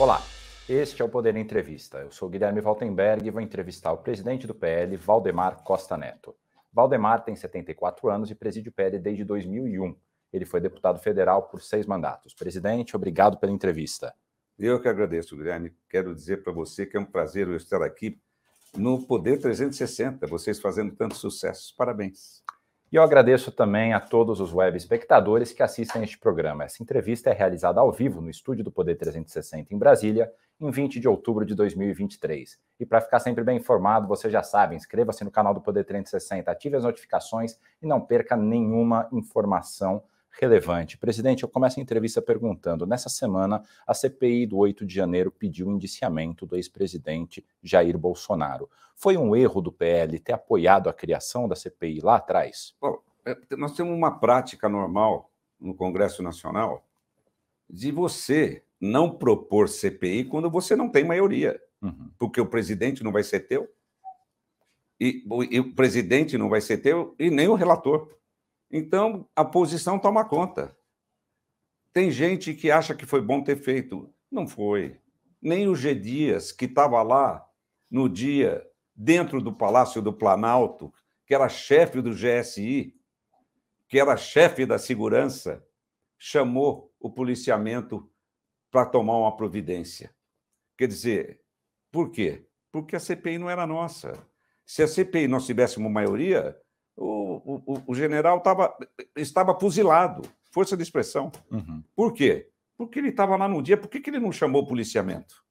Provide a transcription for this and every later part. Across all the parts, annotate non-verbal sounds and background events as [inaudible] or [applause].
Olá, este é o Poder Entrevista. Eu sou Guilherme Valtenberg e vou entrevistar o presidente do PL, Valdemar Costa Neto. Valdemar tem 74 anos e preside o PL desde 2001. Ele foi deputado federal por seis mandatos. Presidente, obrigado pela entrevista. Eu que agradeço, Guilherme. Quero dizer para você que é um prazer eu estar aqui no Poder 360, vocês fazendo tanto sucesso. Parabéns. E eu agradeço também a todos os web espectadores que assistem este programa. Essa entrevista é realizada ao vivo no estúdio do Poder 360 em Brasília, em 20 de outubro de 2023. E para ficar sempre bem informado, você já sabe, inscreva-se no canal do Poder 360, ative as notificações e não perca nenhuma informação relevante. Presidente, eu começo a entrevista perguntando: nessa semana, a CPI do 8 de janeiro pediu o indiciamento do ex-presidente Jair Bolsonaro. Foi um erro do PL ter apoiado a criação da CPI lá atrás? Bom, é, nós temos uma prática normal no Congresso Nacional de você não propor CPI quando você não tem maioria, uhum. porque o presidente não vai ser teu. E, e o presidente não vai ser teu e nem o relator. Então, a posição toma conta. Tem gente que acha que foi bom ter feito. Não foi. Nem o G. Dias, que estava lá no dia, dentro do Palácio do Planalto, que era chefe do GSI, que era chefe da segurança, chamou o policiamento para tomar uma providência. Quer dizer, por quê? Porque a CPI não era nossa. Se a CPI nós tivéssemos maioria, o, o, o general tava, estava fuzilado, força de expressão. Uhum. Por quê? Porque ele estava lá no dia. Por que, que ele não chamou o policiamento?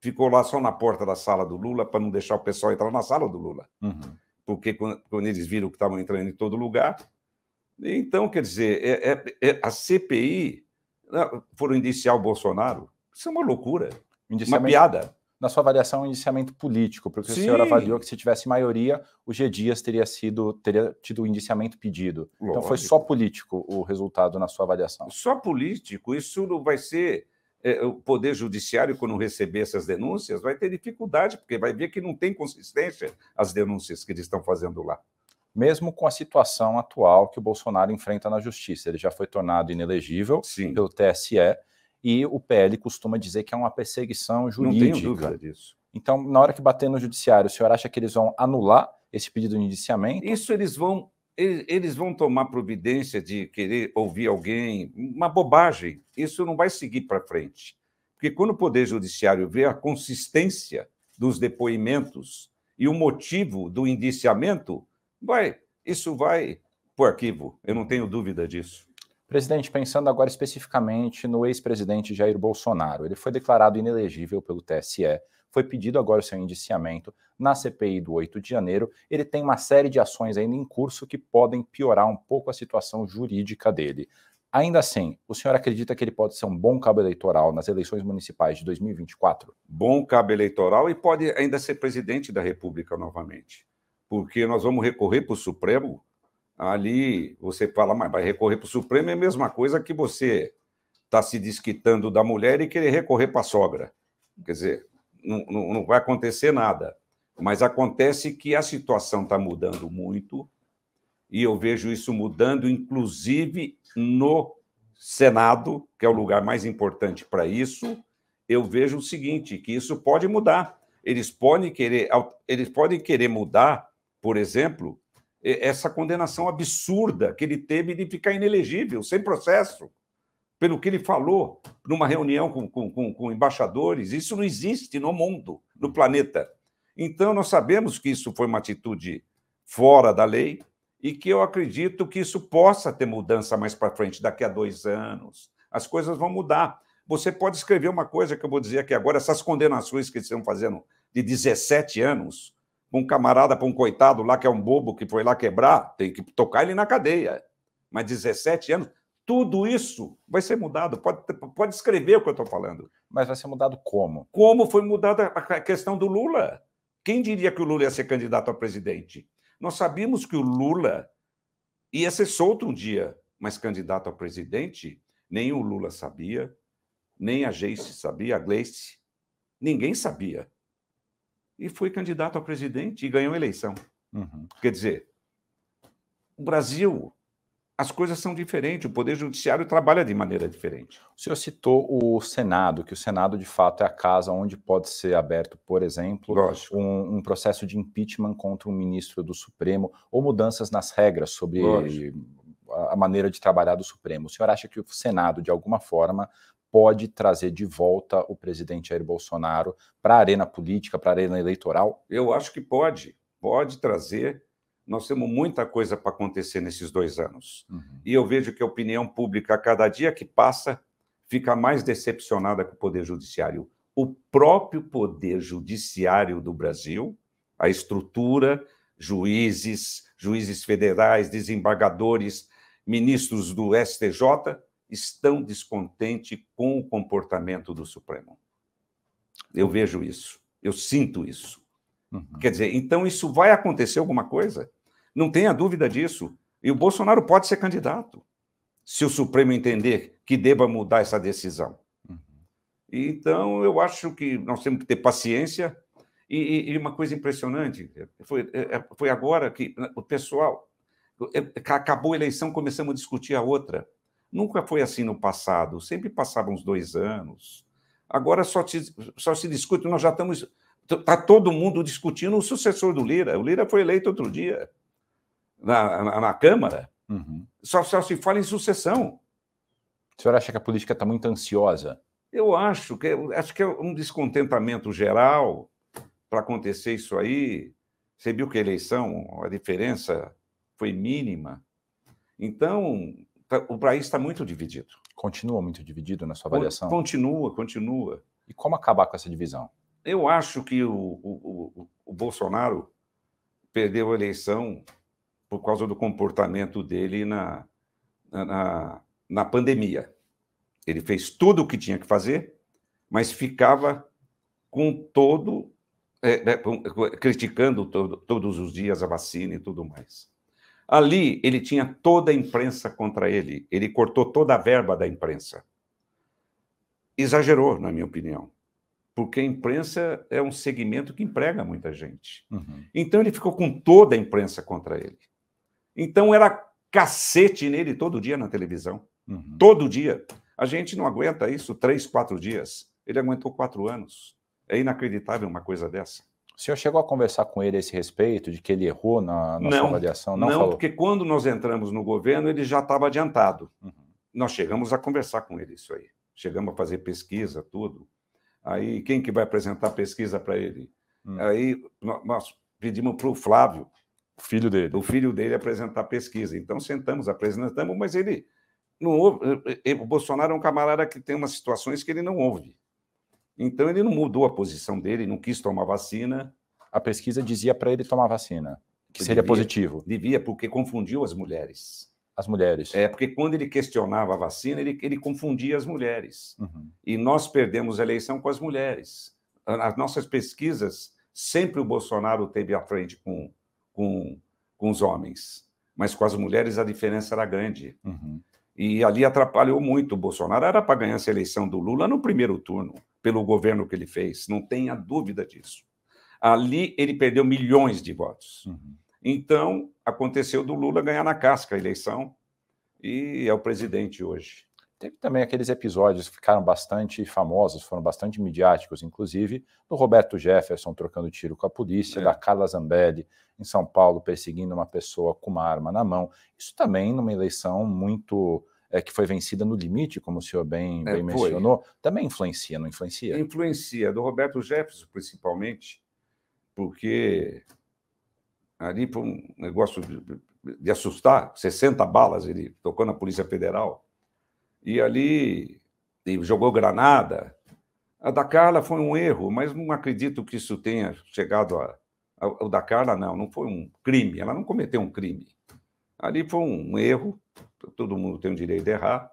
Ficou lá só na porta da sala do Lula para não deixar o pessoal entrar na sala do Lula. Uhum. Porque quando, quando, eles viram que estavam entrando em todo lugar. Então, quer dizer, é, é, é, a CPI né, foram indiciar o Bolsonaro. Isso é uma loucura. Uma piada na sua avaliação, um indiciamento político, porque Sim. o senhor avaliou que se tivesse maioria, o G. Dias teria sido teria tido o indiciamento pedido. Lógico. Então foi só político o resultado na sua avaliação. Só político, isso não vai ser. É, o Poder Judiciário, quando receber essas denúncias, vai ter dificuldade, porque vai ver que não tem consistência as denúncias que eles estão fazendo lá. Mesmo com a situação atual que o Bolsonaro enfrenta na justiça, ele já foi tornado inelegível Sim. pelo TSE e o PL costuma dizer que é uma perseguição jurídica. Não tenho dúvida disso. Então, na hora que bater no judiciário, o senhor acha que eles vão anular esse pedido de indiciamento? Isso eles vão eles vão tomar providência de querer ouvir alguém, uma bobagem. Isso não vai seguir para frente. Porque quando o Poder Judiciário vê a consistência dos depoimentos e o motivo do indiciamento, vai, isso vai para o arquivo. Eu não tenho dúvida disso. Presidente, pensando agora especificamente no ex-presidente Jair Bolsonaro, ele foi declarado inelegível pelo TSE, foi pedido agora o seu indiciamento na CPI do 8 de janeiro. Ele tem uma série de ações ainda em curso que podem piorar um pouco a situação jurídica dele. Ainda assim, o senhor acredita que ele pode ser um bom cabo eleitoral nas eleições municipais de 2024? Bom cabo eleitoral e pode ainda ser presidente da República novamente. Porque nós vamos recorrer para o Supremo ali você fala, mas vai recorrer para o Supremo é a mesma coisa que você está se desquitando da mulher e querer recorrer para a sogra. Quer dizer, não, não, não vai acontecer nada. Mas acontece que a situação está mudando muito e eu vejo isso mudando, inclusive no Senado, que é o lugar mais importante para isso. Eu vejo o seguinte, que isso pode mudar. Eles podem querer, eles podem querer mudar, por exemplo, essa condenação absurda que ele teve de ficar inelegível, sem processo, pelo que ele falou numa reunião com, com, com, embaixadores. Isso não existe no mundo, no planeta. Então, nós sabemos que isso foi uma atitude fora da lei e que eu acredito que isso possa ter mudança mais para frente, daqui a dois anos. As coisas vão mudar. Você pode escrever uma coisa que eu vou dizer aqui agora, essas condenações que eles estão fazendo de 17 anos, um camarada para um coitado lá que é um bobo que foi lá quebrar, tem que tocar ele na cadeia. Mas 17 anos, tudo isso vai ser mudado. Pode, pode escrever o que eu estou falando. Mas vai ser mudado como? Como foi mudada a questão do Lula? Quem diria que o Lula ia ser candidato a presidente? Nós sabíamos que o Lula ia ser solto um dia, mas candidato a presidente, nem o Lula sabia, nem a Geice sabia, a Gleice, ninguém sabia e foi candidato a presidente e ganhou a eleição. Uhum. Quer dizer, o Brasil, as coisas são diferentes, o Poder Judiciário trabalha de maneira diferente. O senhor citou o Senado, que o Senado, de fato, é a casa onde pode ser aberto, por exemplo, um, um, processo de impeachment contra um ministro do Supremo ou mudanças nas regras sobre Lógico. a maneira de trabalhar do Supremo. O senhor acha que o Senado, de alguma forma, pode trazer de volta o presidente Jair Bolsonaro para a arena política, para a arena eleitoral? Eu acho que pode, pode trazer nós temos muita coisa para acontecer nesses dois anos. Uhum. E eu vejo que a opinião pública, a cada dia que passa, fica mais decepcionada com o Poder Judiciário. O próprio Poder Judiciário do Brasil, a estrutura, juízes, juízes federais, desembargadores, ministros do STJ, estão descontentes com o comportamento do Supremo. Eu vejo isso, eu sinto isso. Uhum. Quer dizer, então isso vai acontecer alguma coisa? Não tenha dúvida disso. E o Bolsonaro pode ser candidato, se o Supremo entender que deva mudar essa decisão. Uhum. Então, eu acho que nós temos que ter paciência. E, e uma coisa impressionante, foi, é, é, foi agora que o pessoal é, acabou a eleição, começamos a discutir a outra. Nunca foi assim no passado, sempre passavam uns dois anos. Agora só, te, só se discute, nós já estamos Está todo mundo discutindo o sucessor do Lira. O Lira foi eleito outro dia na, na, na Câmara. Uhum. Só, só se fala em sucessão. O senhor acha que a política está muito ansiosa? Eu acho que, acho que é um descontentamento geral para acontecer isso aí. Você viu que a eleição, a diferença foi mínima. Então, o país está muito dividido. Continua muito dividido na sua avaliação? Continua, continua. E como acabar com essa divisão? Eu acho que o, o, o, o Bolsonaro perdeu a eleição por causa do comportamento dele na, na, na pandemia. Ele fez tudo o que tinha que fazer, mas ficava com todo. É, é, criticando todo, todos os dias a vacina e tudo mais. Ali, ele tinha toda a imprensa contra ele, ele cortou toda a verba da imprensa. Exagerou, na minha opinião porque a imprensa é um segmento que emprega muita gente. Uhum. Então ele ficou com toda a imprensa contra ele. Então era cacete nele todo dia na televisão. Uhum. Todo dia. A gente não aguenta isso três, quatro dias. Ele aguentou quatro anos. É inacreditável uma coisa dessa. O senhor chegou a conversar com ele a esse respeito, de que ele errou na, na não, sua avaliação? Não, não porque quando nós entramos no governo, ele já estava adiantado. Uhum. Nós chegamos a conversar com ele isso aí. Chegamos a fazer pesquisa, tudo. Aí, quem que vai apresentar pesquisa para ele? Hum. Aí, nós pedimos para o Flávio, o filho dele. O filho dele apresentar pesquisa. Então, sentamos, apresentamos, mas ele não ouve. Eh, eh, o Bolsonaro é um camarada que tem umas situações que ele não ouve. Então, ele não mudou a posição dele, não quis tomar vacina. A pesquisa dizia para ele tomar vacina, que seria devia, positivo. Devia, porque confundiu as mulheres as mulheres. É, porque quando ele questionava a vacina, ele, ele confundia as mulheres. Uhum. E nós perdemos a eleição com as mulheres. As nossas pesquisas, sempre o Bolsonaro teve à frente com, com, com os homens. Mas com as mulheres a diferença era grande. Uhum. E ali atrapalhou muito o Bolsonaro. Era para ganhar essa eleição do Lula no primeiro turno, pelo governo que ele fez, não tenha dúvida disso. Ali ele perdeu milhões de votos. Uhum. Então, aconteceu do Lula ganhar na casca a eleição e é o presidente hoje. Teve também aqueles episódios que ficaram bastante famosos, foram bastante midiáticos, inclusive, do Roberto Jefferson trocando tiro com a polícia, é. da Carla Zambelli em São Paulo perseguindo uma pessoa com uma arma na mão. Isso também numa eleição muito é, que foi vencida no limite, como o senhor bem, é, bem mencionou, também influencia, não influencia? Influencia, do Roberto Jefferson principalmente, porque ali foi um negócio de, de assustar, 60 balas ele tocou na Polícia Federal. E ali e jogou granada. A da Carla foi um erro, mas não acredito que isso tenha chegado a. O da Carla, não, não foi um crime, ela não cometeu um crime. Ali foi um erro, todo mundo tem o direito de errar,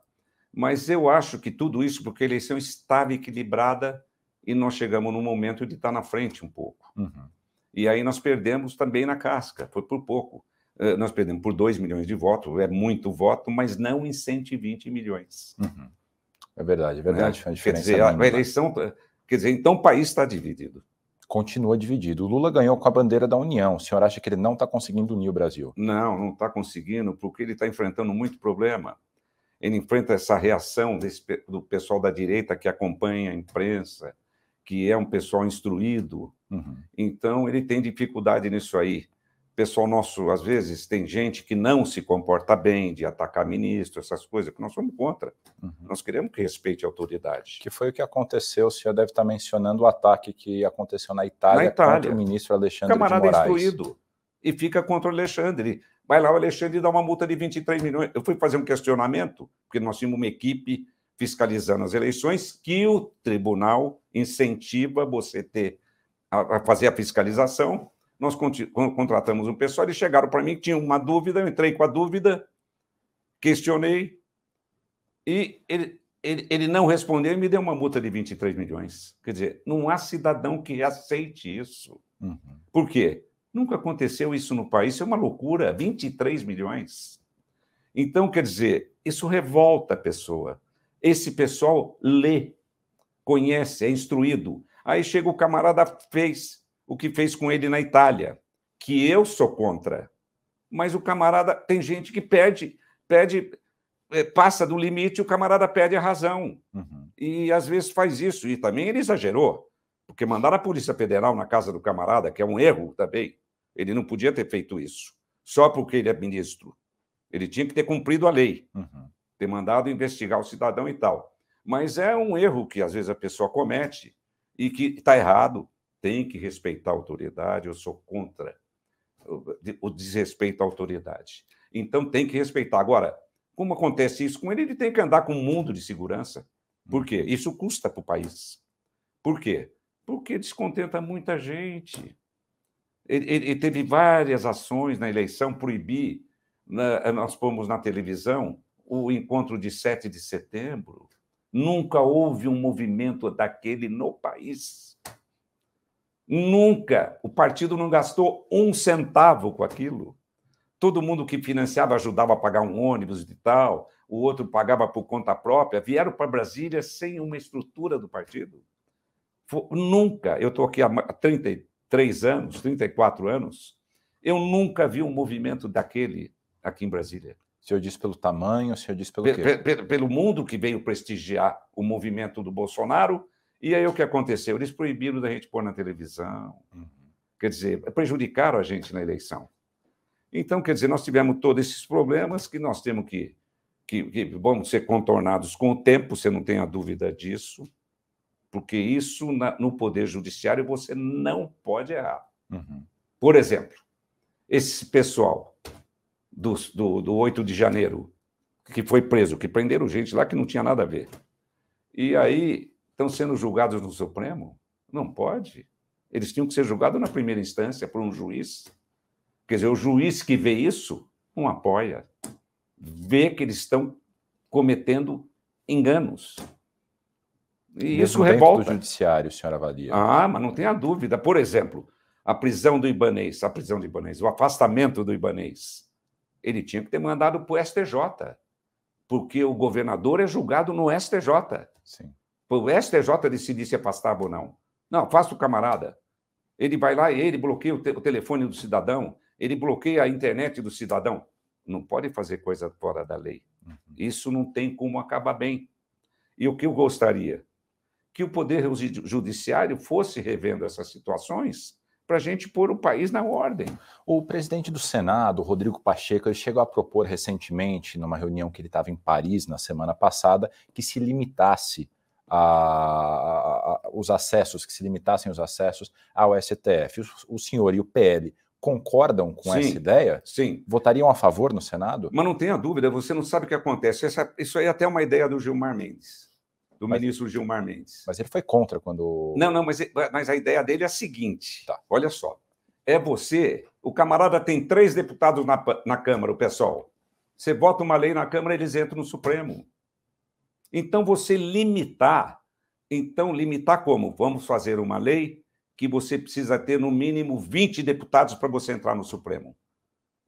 mas eu acho que tudo isso porque a eleição estava equilibrada e nós chegamos num momento de estar na frente um pouco. Uhum. E aí nós perdemos também na casca, foi por pouco. Eh, nós perdemos por 2 milhões de votos, é muito voto, mas não em 120 milhões. Uhum. É verdade, é verdade. Né? Quer dizer, a, a eleição. Quer dizer, então o país está dividido. Continua dividido. O Lula ganhou com a bandeira da União. O senhor acha que ele não está conseguindo unir o Brasil? Não, não está conseguindo, porque ele está enfrentando muito problema. Ele enfrenta essa reação desse, do pessoal da direita que acompanha a imprensa, que é um pessoal instruído. Uhum. Então, ele tem dificuldade nisso aí pessoal nosso, às vezes, tem gente que não se comporta bem de atacar ministro, essas coisas, que nós somos contra. Uhum. Nós queremos que respeite a autoridade. Que foi o que aconteceu, o senhor deve estar mencionando o ataque que aconteceu na Itália, na Itália. contra o ministro Alexandre o camarada de Moraes. instruído e fica contra o Alexandre. Vai lá o Alexandre dá uma multa de 23 milhões. Eu fui fazer um questionamento, porque nós tínhamos uma equipe fiscalizando as eleições, que o tribunal incentiva você ter a fazer a fiscalização nós contratamos um pessoal, eles chegaram para mim que tinham uma dúvida, eu entrei com a dúvida, questionei, e ele, ele, ele não respondeu e me deu uma multa de 23 milhões. Quer dizer, não há cidadão que aceite isso. Uhum. Por quê? Nunca aconteceu isso no país, isso é uma loucura, 23 milhões. Então, quer dizer, isso revolta a pessoa. Esse pessoal lê, conhece, é instruído. Aí chega o camarada, fez, o que fez com ele na Itália, que eu sou contra. Mas o camarada tem gente que perde, perde, eh, passa do limite, o camarada perde a razão. Uhum. E às vezes faz isso. E também ele exagerou, porque mandar a Polícia Federal na casa do camarada, que é um erro também, ele não podia ter feito isso, só porque ele é ministro. Ele tinha que ter cumprido a lei, uhum. ter mandado investigar o cidadão e tal. Mas é um erro que às vezes a pessoa comete e que está errado tem que respeitar a autoridade, eu sou contra o desrespeito à autoridade. Então tem que respeitar. Agora, como acontece isso com ele, ele tem que andar com um mundo de segurança. Por quê? Isso custa para o país. Por quê? Porque descontenta muita gente. Ele, ele, ele teve várias ações na eleição, proibir, na, nós pomos na televisão o encontro de 7 de setembro. Nunca houve um movimento daquele no país. Nunca o partido não gastou um centavo com aquilo. Todo mundo que financiava ajudava a pagar um ônibus e tal, o outro pagava por conta própria. Vieram para Brasília sem uma estrutura do partido. Nunca, eu estou aqui há 33 anos, 34 anos, eu nunca vi um movimento daquele aqui em Brasília. O senhor disse pelo tamanho, o senhor disse pelo quê? Pelo mundo que veio prestigiar o movimento do Bolsonaro e aí o que aconteceu? Eles proibiram da gente pôr na televisão. Uhum. Quer dizer, prejudicaram a gente na eleição. Então, quer dizer, nós tivemos todos esses problemas que nós temos que, que, que vão ser contornados com o tempo, você não tem a dúvida disso, porque isso na, no Poder Judiciário você não pode errar. Uhum. Por exemplo, esse pessoal do, do, do 8 de janeiro, que foi preso, que prenderam gente lá que não tinha nada a ver. E aí estão sendo julgados no Supremo? Não pode. Eles tinham que ser julgados na primeira instância por um juiz. Quer dizer, o juiz que vê isso não apoia. Vê que eles estão cometendo enganos. E Mesmo isso revolta. do judiciário, senhora avalia. Ah, mas não tenha dúvida. Por exemplo, a prisão do Ibanês, a prisão do Ibanês, o afastamento do Ibanês. Ele tinha que ter mandado para o STJ, porque o governador é julgado no STJ. Sim o STJ decidir se afastava ou não. Não, afasta o camarada. Ele vai lá e ele bloqueia o, te o telefone do cidadão, ele bloqueia a internet do cidadão. Não pode fazer coisa fora da lei. Uhum. Isso não tem como acabar bem. E o que eu gostaria? Que o Poder Judiciário fosse revendo essas situações para a gente pôr o país na ordem. O presidente do Senado, Rodrigo Pacheco, ele chegou a propor recentemente, numa reunião que ele estava em Paris na semana passada, que se limitasse a, a, os acessos, que se limitassem os acessos ao STF. O, o senhor e o PL concordam com sim, essa ideia? Sim. Votariam a favor no Senado? Mas não tenha dúvida, você não sabe o que acontece. Essa, isso aí é até uma ideia do Gilmar Mendes, do mas, ministro Gilmar Mendes. Mas ele foi contra quando. Não, não, mas, mas a ideia dele é a seguinte: tá. olha só. É você, o camarada tem três deputados na, na Câmara, o pessoal. Você vota uma lei na Câmara, eles entram no Supremo. Então, você limitar, então, limitar como? Vamos fazer uma lei que você precisa ter no mínimo 20 deputados para você entrar no Supremo.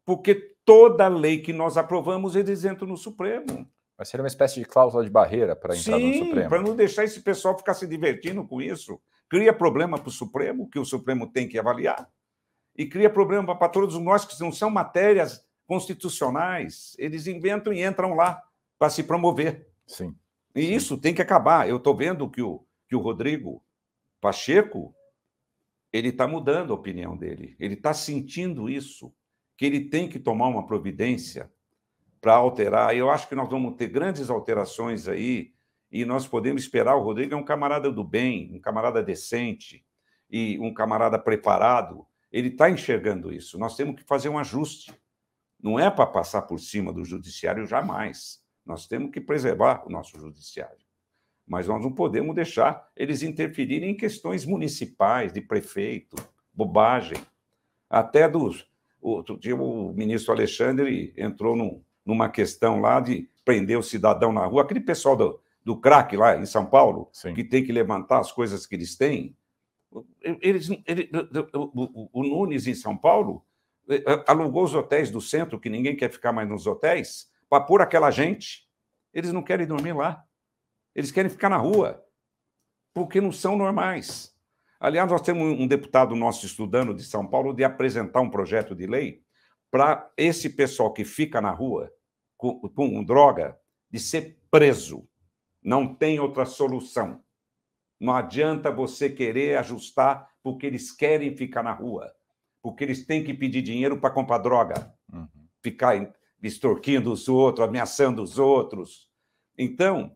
Porque toda lei que nós aprovamos, eles entram no Supremo. Vai ser uma espécie de cláusula de barreira para entrar Sim, no Supremo. para não deixar esse pessoal ficar se divertindo com isso. cria problema para o Supremo, que o Supremo tem que avaliar, e cria problema para todos nós que não são matérias constitucionais. Eles inventam e entram lá para se promover. Sim. E isso tem que acabar. Eu estou vendo que o, que o Rodrigo Pacheco ele está mudando a opinião dele. Ele está sentindo isso, que ele tem que tomar uma providência para alterar. Eu acho que nós vamos ter grandes alterações aí e nós podemos esperar. O Rodrigo é um camarada do bem, um camarada decente e um camarada preparado. Ele está enxergando isso. Nós temos que fazer um ajuste. Não é para passar por cima do judiciário jamais. Nós temos que preservar o nosso judiciário. Mas nós não podemos deixar eles interferirem em questões municipais, de prefeito, bobagem. Até dos. Outro dia o ministro Alexandre entrou num, numa questão lá de prender o cidadão na rua, aquele pessoal do, do crack lá em São Paulo, Sim. que tem que levantar as coisas que eles têm. Eles, ele, o, o, Nunes, em São Paulo, eh, alugou os hotéis do centro, que ninguém quer ficar mais nos hotéis, para pôr aquela gente. Eles não querem dormir lá. Eles querem ficar na rua, porque não são normais. Aliás, nós temos um deputado nosso estudando de São Paulo de apresentar um projeto de lei para esse pessoal que fica na rua com, com droga de ser preso. Não tem outra solução. Não adianta você querer ajustar porque eles querem ficar na rua, porque eles têm que pedir dinheiro para comprar droga, uhum. ficar extorquindo os outros, ameaçando os outros. Então,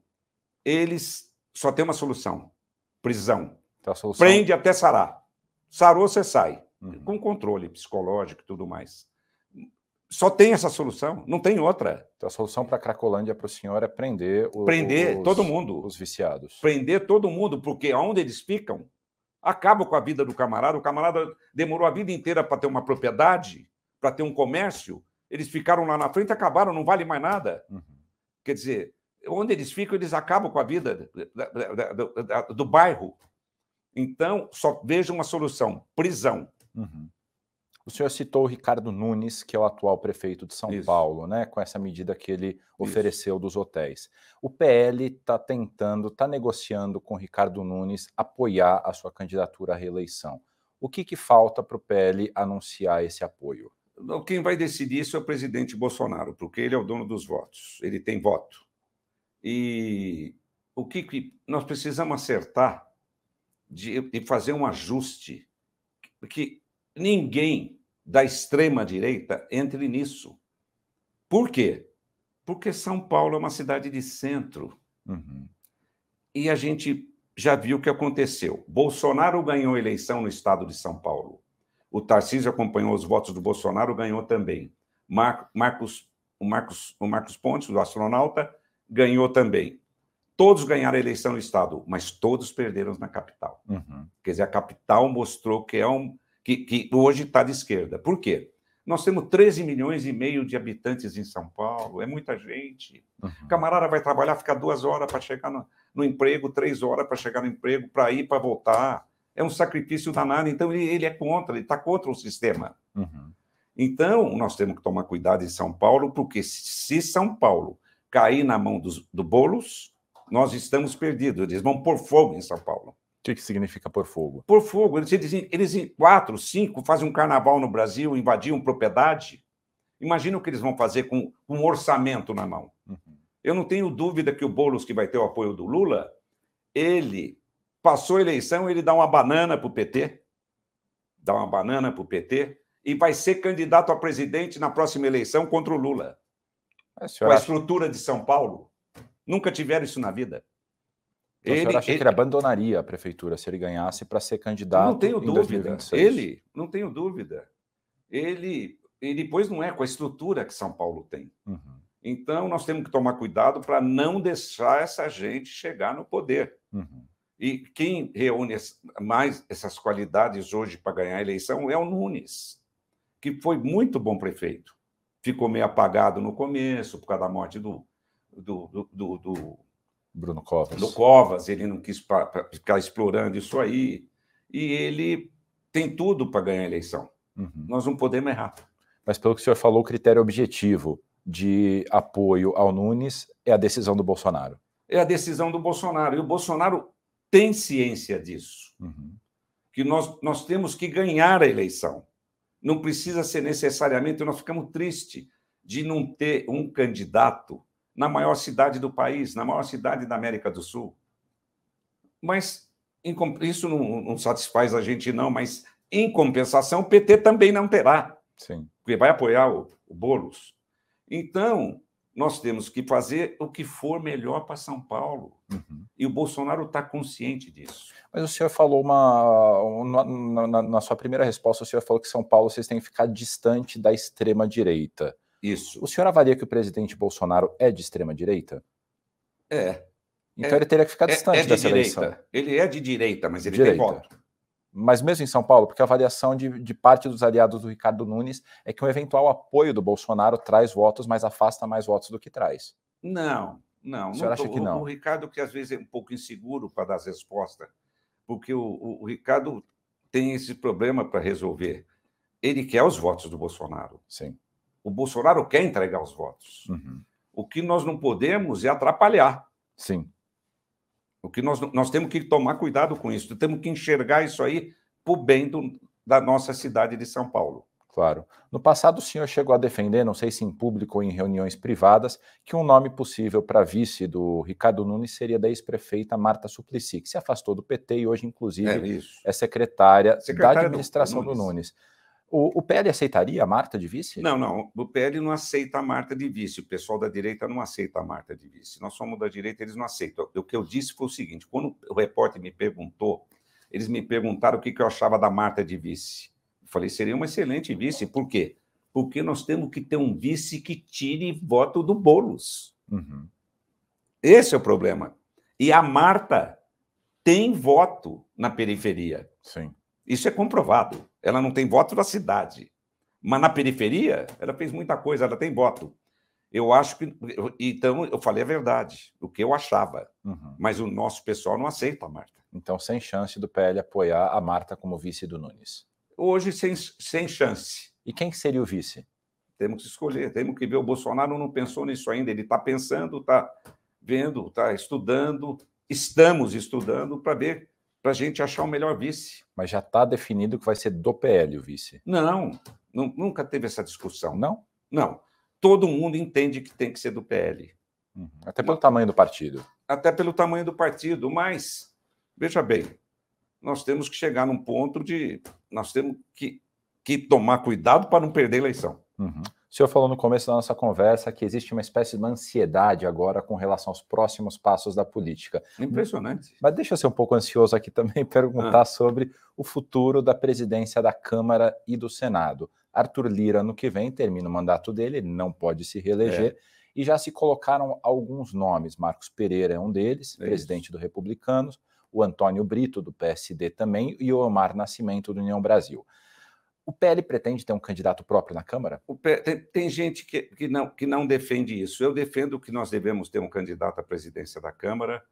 eles só têm uma solução: prisão. Então, solução... Prende até sarar. Sarou, você sai. Uhum. Com controle psicológico e tudo mais. Só tem essa solução, não tem outra. Então a solução para a Cracolândia para o senhor é prender, o, prender os, todo mundo. Os viciados. Prender todo mundo, porque onde eles ficam, acaba com a vida do camarada. O camarada demorou a vida inteira para ter uma propriedade, para ter um comércio. Eles ficaram lá na frente, acabaram, não vale mais nada. Uhum. Quer dizer, onde eles ficam, eles acabam com a vida do, do bairro. Então, só vejo uma solução: prisão. Uhum. O senhor citou o Ricardo Nunes, que é o atual prefeito de São Isso. Paulo, né, com essa medida que ele ofereceu Isso. dos hotéis. O PL está tentando, está negociando com o Ricardo Nunes apoiar a sua candidatura à reeleição. O que, que falta para o PL anunciar esse apoio? Quem vai decidir isso é o presidente Bolsonaro, porque ele é o dono dos votos, ele tem voto. E o que, que nós precisamos acertar de, de fazer um ajuste, que ninguém da extrema-direita entre nisso. Por quê? Porque São Paulo é uma cidade de centro. Uhum. E a gente já viu o que aconteceu. Bolsonaro ganhou a eleição no estado de São Paulo. O Tarcísio acompanhou os votos do Bolsonaro, ganhou também. Mar Marcos, o, Marcos, o Marcos Pontes, o astronauta, ganhou também. Todos ganharam a eleição no estado, mas todos perderam na capital. Uhum. Quer dizer, a capital mostrou que é um, que, que hoje está de esquerda. Por quê? Nós temos 13 milhões e meio de habitantes em São Paulo, é muita gente. Uhum. Camarada vai trabalhar, ficar duas horas para chegar no, no, emprego, três horas para chegar no emprego, para ir, para voltar. É um sacrifício danado. Então, ele, ele é contra, ele está contra o sistema. Uhum. Então, nós temos que tomar cuidado em São Paulo, porque se São Paulo cair na mão dos, do Boulos, nós estamos perdidos. Eles vão pôr fogo em São Paulo que, que significa por fogo? Por fogo. Eles, eles, eles, quatro, cinco, fazem um carnaval no Brasil, invadiam propriedade. Imagina o que eles vão fazer com, com um orçamento na mão. Uhum. Eu não tenho dúvida que o Boulos, que vai ter o apoio do Lula, ele passou a eleição, ele dá uma banana para o PT, dá uma banana para o PT, e vai ser candidato a presidente na próxima eleição contra o Lula. Com a estrutura de São Paulo. Nunca tiveram isso na vida. Então, ele, o acha ele... que ele abandonaria a prefeitura se ele ganhasse para ser candidato não tenho dúvida. 2026? Ele, não tenho dúvida. Ele, e depois não é com a estrutura que São Paulo tem. Uhum. Então, nós temos que tomar cuidado para não deixar essa gente chegar no poder. Uhum. E quem reúne mais essas qualidades hoje para ganhar a eleição é o Nunes, que foi muito bom prefeito. Ficou meio apagado no começo, por causa da morte do, do, do, do Bruno Covas. Do Covas, ele não quis ficar explorando isso aí. E ele tem tudo para ganhar a eleição. Uhum. Nós não podemos errar. Mas pelo que o senhor falou, o critério objetivo de apoio ao Nunes é a decisão do Bolsonaro. É a decisão do Bolsonaro. E o Bolsonaro tem ciência disso. Uhum. Que nós, nós temos que ganhar a eleição. Não precisa ser necessariamente, nós ficamos tristes de não ter um candidato na maior cidade do país, na maior cidade da América do Sul. Mas isso não, não satisfaz a gente, não, mas em compensação, o PT também não terá. Sim. Porque vai apoiar o, o Boulos. Então, nós temos que fazer o que for melhor para São Paulo. Uhum. E o Bolsonaro está consciente disso. Mas o senhor falou uma. Na, na, na, sua primeira resposta, o senhor falou que São Paulo vocês têm que ficar distante da extrema-direita. Isso. O senhor avalia que o presidente Bolsonaro é de extrema-direita? É. Então é, ele teria que ficar distante é, é de dessa direita. eleição. Ele é de direita, mas ele direita. tem voto. Mas mesmo em São Paulo, porque a avaliação de, de, parte dos aliados do Ricardo Nunes é que um eventual apoio do Bolsonaro traz votos, mas afasta mais votos do que traz. Não, não. O senhor acha que não? O, o, Ricardo, que às vezes é um pouco inseguro para dar as respostas, porque o, o, o Ricardo tem esse problema para resolver. Ele quer os votos do Bolsonaro. Sim. O Bolsonaro quer entregar os votos. Uhum. O que nós não podemos é atrapalhar. Sim. O que nós, nós temos que tomar cuidado com isso, temos que enxergar isso aí para o bem do, da nossa cidade de São Paulo. Claro. No passado, o senhor chegou a defender, não sei se em público ou em reuniões privadas, que um nome possível para vice do Ricardo Nunes seria da ex-prefeita Marta Suplicy, que se afastou do PT e hoje, inclusive, é, é secretária, secretária, da administração do Nunes. Do Nunes. O, o PL aceitaria a Marta de vice? Não, não. O PL não aceita a Marta de vice. O pessoal da direita não aceita a Marta de vice. Nós somos da direita, eles não aceitam. O que eu disse foi o seguinte: quando o repórter me perguntou, eles me perguntaram o que eu achava da Marta de vice. Eu falei, seria uma excelente vice. Por quê? Porque nós temos que ter um vice que tire voto do Boulos. Uhum. Esse é o problema. E a Marta tem voto na periferia. Sim. Isso é comprovado. Ela não tem voto da cidade. Mas na periferia, ela fez muita coisa, ela tem voto. Eu acho que. Então, eu falei a verdade, o que eu achava. Uhum. Mas o nosso pessoal não aceita a Marta. Então, sem chance do PL apoiar a Marta como vice do Nunes. Hoje, sem, sem chance. E quem seria o vice? Temos que escolher, temos que ver. O Bolsonaro não pensou nisso ainda. Ele está pensando, está vendo, está estudando. Estamos estudando para ver para a gente achar o melhor vice. Mas já está definido que vai ser do PL o vice. Não, não, nunca teve essa discussão. Não? Não. Todo mundo entende que tem que ser do PL. Uhum. Até pelo tamanho do partido. Até pelo tamanho do partido, mas veja bem, nós temos que chegar num ponto de nós temos que, que tomar cuidado para não perder a eleição. Uhum. O senhor falou no começo da nossa conversa que existe uma espécie de ansiedade agora com relação aos próximos passos da política. Impressionante. Mas deixa eu ser um pouco ansioso aqui também perguntar ah. sobre o futuro da presidência da Câmara e do Senado. Arthur Lira, no que vem, termina o mandato dele, ele não pode se reeleger. É. E já se colocaram alguns nomes. Marcos Pereira é um deles, é presidente do Republicanos, o Antônio Brito, do PSD também, e o Omar Nascimento, do União Brasil. O PL pretende ter um candidato próprio na Câmara? PL, tem, tem, gente que, que, não, que não defende isso. Eu defendo que nós devemos ter um candidato à presidência da Câmara,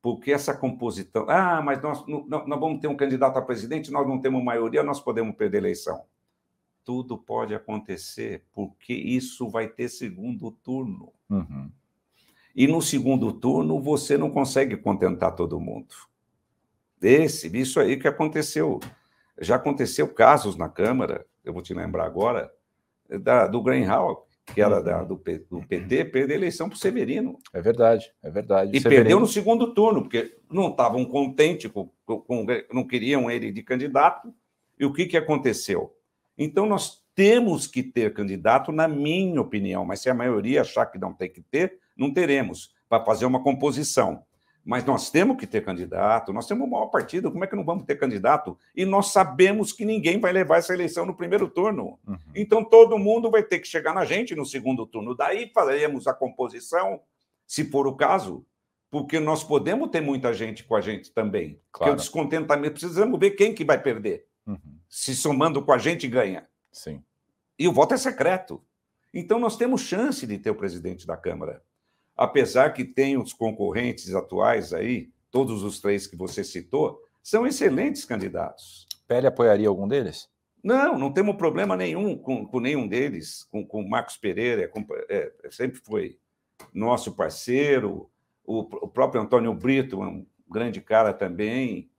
porque essa composição. Ah, mas nós, nós, nós vamos ter um candidato a presidente, nós não temos maioria, nós podemos perder a eleição. Tudo pode acontecer, porque isso vai ter segundo turno. Uhum. E no segundo turno, você não consegue contentar todo mundo. Esse, isso aí que aconteceu já aconteceu casos na Câmara, eu vou te lembrar agora, da, do Greenhalgh, que era da, do, do, PT, perder a eleição para o Severino. É verdade, é verdade. E Severino... perdeu no segundo turno, porque não estavam contentes, com, com, não queriam ele de candidato. E o que, que aconteceu? Então, nós temos que ter candidato, na minha opinião, mas se a maioria achar que não tem que ter, não teremos, para fazer uma composição. Mas nós temos que ter candidato, nós temos o maior partido, como é que não vamos ter candidato? E nós sabemos que ninguém vai levar essa eleição no primeiro turno. Uhum. Então todo mundo vai ter que chegar na gente no segundo turno. Daí faremos a composição, se for o caso, porque nós podemos ter muita gente com a gente também. Claro. Porque o descontentamento, precisamos ver quem que vai perder. Uhum. Se somando com a gente, ganha. Sim. E o voto é secreto. Então nós temos chance de ter o presidente da Câmara apesar que tem os concorrentes atuais aí, todos os três que você citou, são excelentes candidatos. Pele apoiaria algum deles? Não, não temos problema nenhum com, com nenhum deles, com, com Marcos Pereira, com, é, sempre foi nosso parceiro, o, o, próprio Antônio Brito, um grande cara também.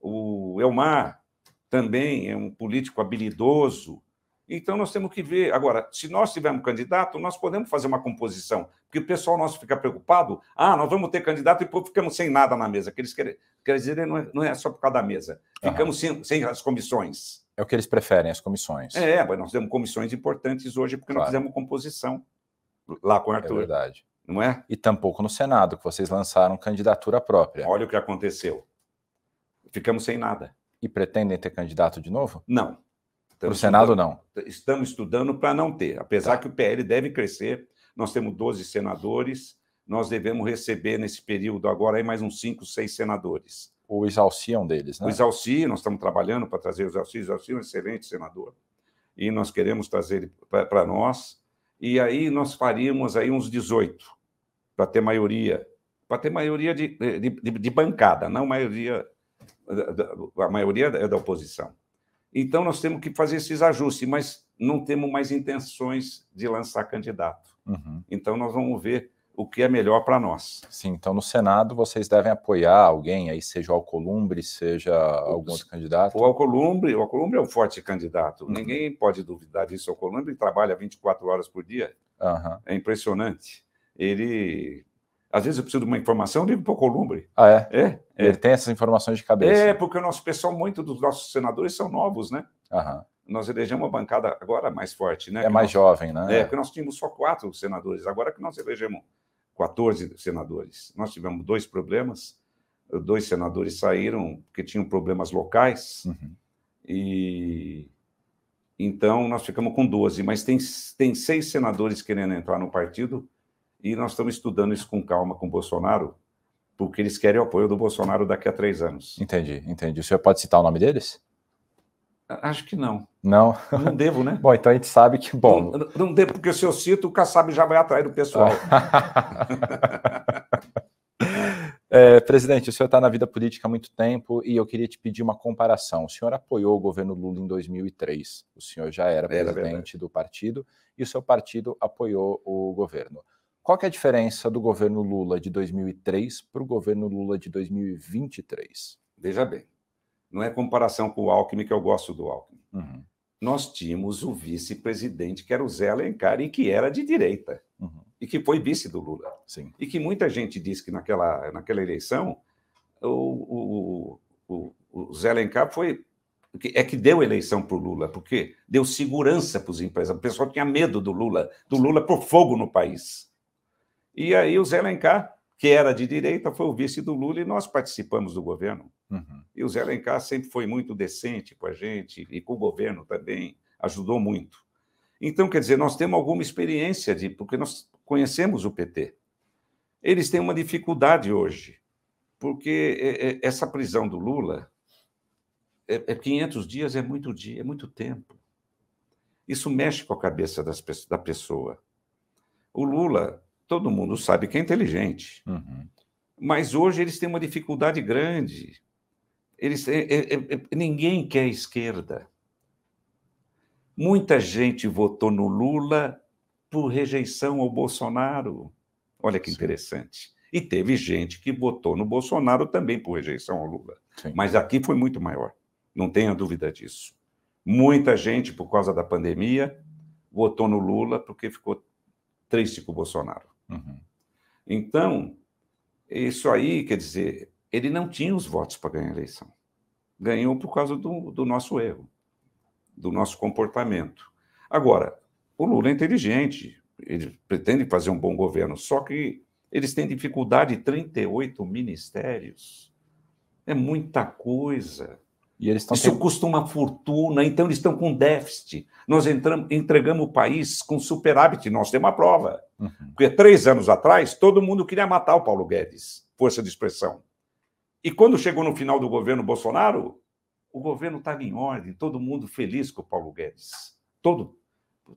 O Elmar também é um político habilidoso. Então, nós temos que ver. Agora, se nós tivermos candidato, nós podemos fazer uma composição, porque o pessoal nosso fica preocupado. Ah, nós vamos ter candidato e depois ficamos sem nada na mesa. Que eles querem, quer dizer, não é, não é só por causa da mesa. Ficamos uhum. sem, sem as comissões. É o que eles preferem, as comissões. É, mas nós temos comissões importantes hoje, porque claro. nós fizemos composição lá com o Arthur. É verdade. Não é? E tampouco no Senado, que vocês lançaram candidatura própria. Olha o que aconteceu. Ficamos sem nada. E pretendem ter candidato de novo? Não. Para o Senado, não. Estamos estudando para não ter. Apesar tá. que o PL deve crescer, nós temos 12 senadores, nós devemos receber nesse período agora aí mais uns 5, 6 senadores. O Isalci é um deles, né? O Isalci, nós estamos trabalhando para trazer o Isalci. O Isalci é um excelente senador. E nós queremos trazer ele para nós. E aí nós faríamos aí uns 18 para ter maioria. Para ter maioria de, de, de, de bancada, não maioria. A maioria é da oposição. Então, nós temos que fazer esses ajustes, mas não temos mais intenções de lançar candidato. Uhum. Então, nós vamos ver o que é melhor para nós. Sim, então no Senado vocês devem apoiar alguém, aí seja o Alcolumbre, seja algum outro candidato? O Alcolumbre, o Alcolumbre é um forte candidato. Uhum. Ninguém pode duvidar disso. O Alcolumbre trabalha 24 horas por dia. Uhum. É impressionante. Ele às vezes eu preciso de uma informação, eu ligo para o Columbre. Ah, é? é? é? Ele tem essas informações de cabeça. É, porque o nosso pessoal, muito dos nossos senadores são novos, né? Uhum. Nós elegemos uma bancada agora mais forte, né? É mais nós, jovem, né? É, porque nós tínhamos só quatro senadores, agora que nós elegemos 14 senadores. Nós tivemos dois problemas, dois senadores saíram porque tinham problemas locais, uhum. e então nós ficamos com 12, mas tem, tem seis senadores querendo entrar no partido e nós estamos estudando isso com calma com o Bolsonaro, porque eles querem o apoio do Bolsonaro daqui a três anos. Entendi, entendi. O senhor pode citar o nome deles? Acho que não. Não? Não devo, né? [laughs] bom, então a gente sabe que, bom... Não, não devo, porque se eu cito, o Kassab já vai atrair o pessoal. [laughs] é, presidente, o senhor está na vida política há muito tempo e eu queria te pedir uma comparação. O senhor apoiou o governo Lula em 2003. O senhor já era presidente era do partido e o seu partido apoiou o governo. Qual é a diferença do governo Lula de 2003 para o governo Lula de 2023? Veja bem, não é comparação com o Alckmin, que eu gosto do Alckmin. Uhum. Nós tínhamos o vice-presidente, que era o Zé Alencar, e que era de direita, uhum. e que foi vice do Lula. Sim. E que muita gente disse que naquela, naquela eleição o, o, o, o Zé Alencar foi é que deu eleição para o Lula, porque deu segurança para os empresários. O pessoal tinha medo do Lula, do Lula por fogo no país. E aí o Zé Alencar, que era de direita, foi o vice do Lula e nós participamos do governo. Uhum. E o Zé Alencar sempre foi muito decente com a gente e com o governo também, ajudou muito. Então, quer dizer, nós temos alguma experiência de, porque nós conhecemos o PT. Eles têm uma dificuldade hoje, porque é, é, essa prisão do Lula é, 500 é dias é muito dia, é muito tempo. Isso mexe com a cabeça das, da pessoa. O Lula todo mundo sabe que é inteligente. Uhum. Mas hoje eles têm uma dificuldade grande. Eles, é, é, é, é, ninguém quer esquerda. Muita gente votou no Lula por rejeição ao Bolsonaro. Olha que Sim. interessante. E teve gente que votou no Bolsonaro também por rejeição ao Lula. Sim. Mas aqui foi muito maior. Não tenha dúvida disso. Muita gente, por causa da pandemia, votou no Lula porque ficou triste com o Bolsonaro. Uhum. Então, isso aí, quer dizer, ele não tinha os votos para ganhar a eleição. Ganhou por causa do, do nosso erro, do nosso comportamento. Agora, o Lula é inteligente, ele pretende fazer um bom governo, só que eles têm dificuldade, 38 ministérios. É muita coisa. E eles Isso tendo... custa uma fortuna, então eles estão com déficit. Nós entramos, entregamos o país com superávit, nós temos uma prova. Uhum. Porque três anos atrás, todo mundo queria matar o Paulo Guedes, força de expressão. E quando chegou no final do governo Bolsonaro, o governo estava em ordem, todo mundo feliz com o Paulo Guedes. Todo,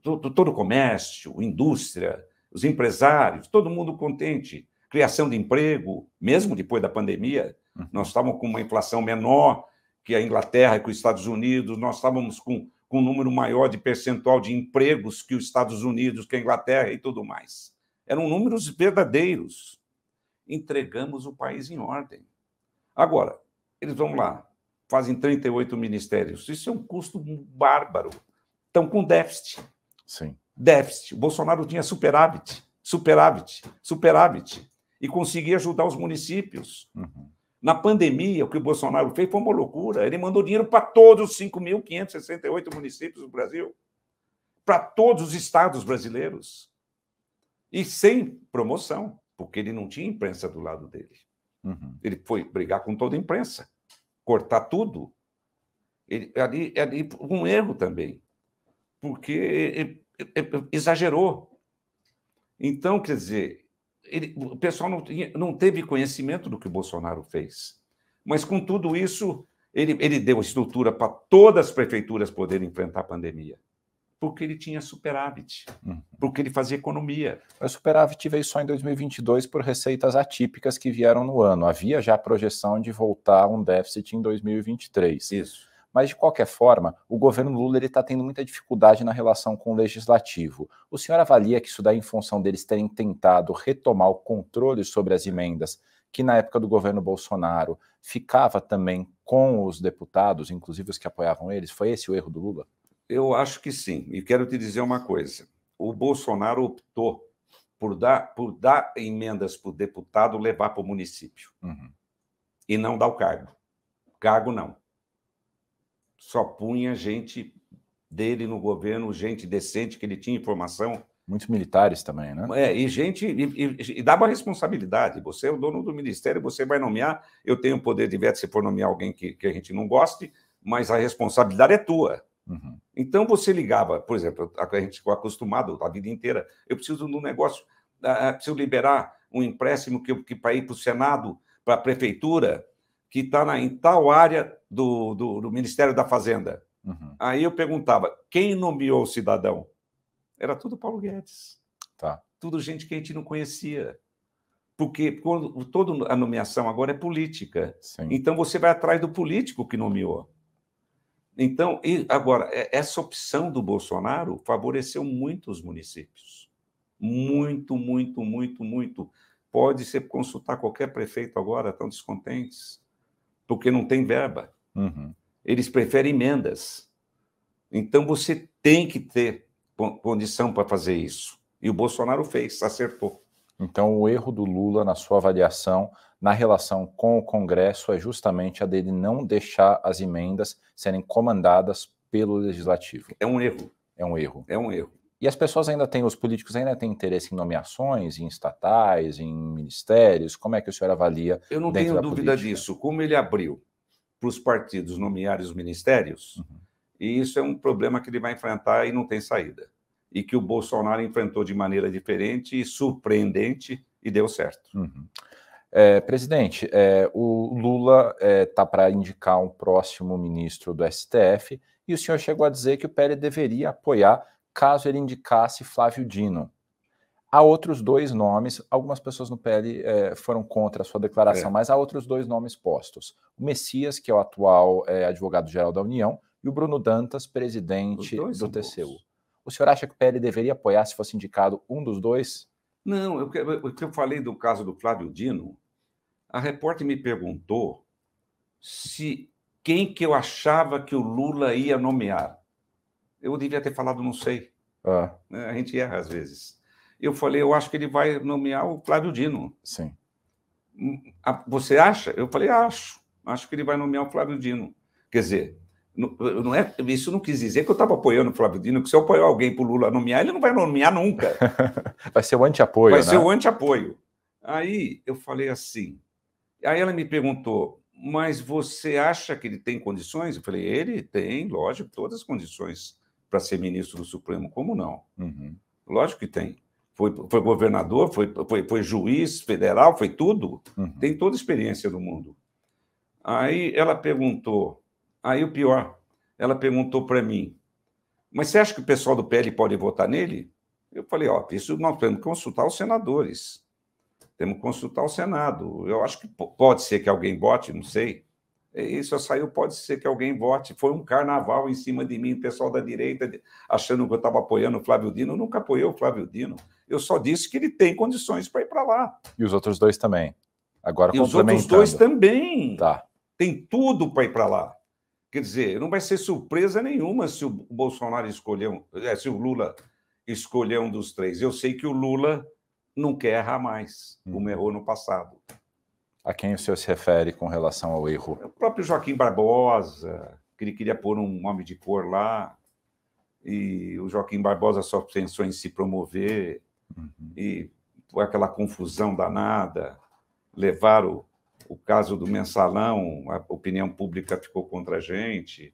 todo, todo o comércio, indústria, os empresários, todo mundo contente. Criação de emprego, mesmo depois da pandemia, uhum. nós estávamos com uma inflação menor que a Inglaterra e que os Estados Unidos, nós estávamos com, com um número maior de percentual de empregos que os Estados Unidos, que a Inglaterra e tudo mais. Eram números verdadeiros. Entregamos o país em ordem. Agora, eles vão lá, fazem 38 ministérios. Isso é um custo bárbaro. Estão com déficit. Sim. Déficit. O Bolsonaro tinha superávit, superávit, superávit. E conseguia ajudar os municípios. Uhum. Na pandemia, o que o Bolsonaro fez foi uma loucura. Ele mandou dinheiro para todos os 5.568 municípios do Brasil, para todos os estados brasileiros. E sem promoção, porque ele não tinha imprensa do lado dele. Uhum. Ele foi brigar com toda a imprensa, cortar tudo. Ele, ali, ali um erro também, porque ele, ele, exagerou. Então, quer dizer, ele, o pessoal não, tinha, não teve conhecimento do que o Bolsonaro fez. Mas, com tudo isso, ele, ele deu estrutura para todas as prefeituras poderem enfrentar a pandemia. Porque ele tinha superávit, uhum. porque ele fazia economia. O superávit veio só em 2022 por receitas atípicas que vieram no ano. Havia já a projeção de voltar um déficit em 2023. Isso. Mas, de qualquer forma, o governo Lula está tendo muita dificuldade na relação com o legislativo. O senhor avalia que isso daí, em função deles terem tentado retomar o controle sobre as emendas, que na época do governo Bolsonaro ficava também com os deputados, inclusive os que apoiavam eles? Foi esse o erro do Lula? Eu acho que sim. E quero te dizer uma coisa: o Bolsonaro optou por dar, por dar emendas para o deputado levar para o município uhum. e não dar o cargo. Cargo não só punha gente dele no governo, gente decente, que ele tinha informação. Muitos militares também, né? É, e gente, e, e, e dava responsabilidade. Você é o dono do ministério, você vai nomear. Eu tenho o poder de veto se for nomear alguém que, que a gente não goste, mas a responsabilidade é tua. Uhum. Então você ligava, por exemplo, a gente ficou acostumado a vida inteira. Eu preciso de um negócio, uh, preciso liberar um empréstimo que, que para ir para o Senado, para a prefeitura, que está em tal área do, do, do Ministério da Fazenda. Uhum. Aí eu perguntava, quem nomeou o cidadão? Era tudo Paulo Guedes. Tá. Tudo gente que a gente não conhecia. Porque quando, toda a nomeação agora é política. Sim. Então você vai atrás do político que nomeou. Então, e agora, é, essa opção do Bolsonaro favoreceu muito os municípios. Muito, muito, muito, muito. Pode ser consultar qualquer prefeito agora, estão descontentes porque não tem verba. Uhum. Eles preferem emendas. Então você tem que ter condição para fazer isso. E o Bolsonaro fez, acertou. Então o erro do Lula, na sua avaliação, na relação com o Congresso, é justamente a dele não deixar as emendas serem comandadas pelo Legislativo. É um erro. É um erro. É um erro. E as pessoas ainda têm, os políticos ainda têm interesse em nomeações, em estatais, em ministérios? Como é que o senhor avalia? Eu não tenho dúvida política? disso. Como ele abriu para os partidos nomearem os ministérios, uhum. e isso é um problema que ele vai enfrentar e não tem saída. E que o Bolsonaro enfrentou de maneira diferente e surpreendente e deu certo. Uhum. É, presidente, é, o Lula está é, tá para indicar um próximo ministro do STF e o senhor chegou a dizer que o PL deveria apoiar caso ele indicasse Flávio Dino. Há outros dois nomes, algumas pessoas no PL é, foram contra a sua declaração, é. mas há outros dois nomes postos. O Messias, que é o atual é, advogado-geral da União, e o Bruno Dantas, presidente do TCU. Bons. O senhor acha que o PL deveria apoiar se fosse indicado um dos dois? Não, o que eu falei do caso do Flávio Dino, a repórter me perguntou se quem que eu achava que o Lula ia nomear eu devia ter falado não sei. Ah. A gente erra às vezes. Eu falei, eu acho que ele vai nomear o Flávio Dino. Sim. Hum, você acha? Eu falei, acho. Acho que ele vai nomear o Flávio Dino. Quer dizer, não é, isso não quis dizer que eu estava apoiando o Flávio Dino, que se eu apoiar alguém para o Lula nomear, ele não vai nomear nunca. [laughs] vai ser o anti-apoio. Vai né? ser o anti-apoio. Aí eu falei assim. Aí ela me perguntou, mas você acha que ele tem condições? Eu falei, ele tem, lógico, todas as condições para ser ministro do Supremo. Como não? Uhum. Lógico que tem. Foi, foi governador, foi, foi, foi, juiz federal, foi tudo. Uhum. Tem toda a experiência do mundo. Aí ela perguntou, aí o pior, ela perguntou para mim, mas você acha que o pessoal do PL pode votar nele? Eu falei, ó, isso nós temos que consultar os senadores. Temos que consultar o Senado. Eu acho que pode ser que alguém vote, não sei. Isso saiu, pode ser que alguém vote. Foi um carnaval em cima de mim, o pessoal da direita achando que eu estava apoiando o Flávio Dino. Eu nunca apoiei o Flávio Dino. Eu só disse que ele tem condições para ir para lá. E os outros dois também? Agora, e os outros dois também. Tá. Tem tudo para ir para lá. Quer dizer, não vai ser surpresa nenhuma se o Bolsonaro escolher, um, é, se o Lula escolher um dos três. Eu sei que o Lula não quer errar mais, como hum. errou no passado. A quem o senhor se refere com relação ao erro? O próprio Joaquim Barbosa, que ele queria pôr um homem de cor lá, e o Joaquim Barbosa só pensou em se promover, uhum. e foi aquela confusão danada, levaram o caso do mensalão, a opinião pública ficou contra a gente,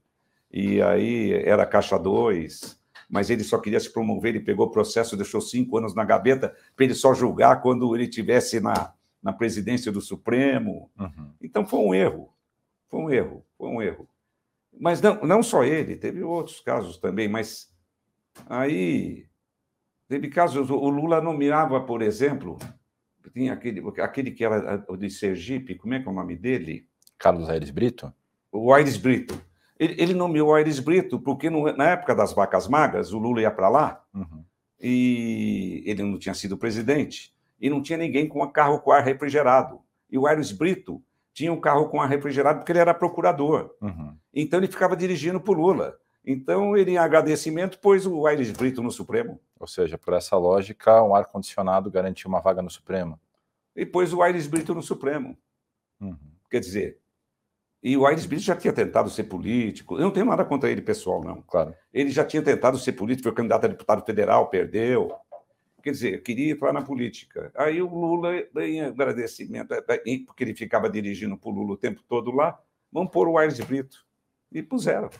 e aí era Caixa 2, mas ele só queria se promover, ele pegou o processo, deixou cinco anos na gaveta para ele só julgar quando ele tivesse na, na presidência do Supremo. Uhum. Então foi um erro, foi um erro, foi um erro. Mas não, não só ele, teve outros casos também, mas aí teve casos, o Lula nomeava, por exemplo, tinha aquele, aquele que era o de Sergipe, como é que é o nome dele? Carlos Aires Brito? O Aires Brito. Ele, ele nomeou o Aires Brito porque no, na época das vacas magras, o Lula ia para lá uhum. e ele não tinha sido presidente e não tinha ninguém com um carro com ar refrigerado. E o Aires Brito tinha um carro com ar refrigerado porque ele era procurador. Uhum. Então ele ficava dirigindo para o Lula. Então ele, em agradecimento, pôs o Aires Brito no Supremo. Ou seja, por essa lógica, um ar-condicionado garantiu uma vaga no Supremo. E pôs o Aires Brito no Supremo. Uhum. Quer dizer, e o Aires Brito já tinha tentado ser político. Eu não tenho nada contra ele pessoal, não. Claro. Ele já tinha tentado ser político, foi candidato a deputado federal, perdeu. Quer dizer, queria entrar na política. Aí o Lula, em agradecimento, é, porque ele ficava dirigindo para o Lula o tempo todo lá, vamos pôr o Aires Brito. E puseram.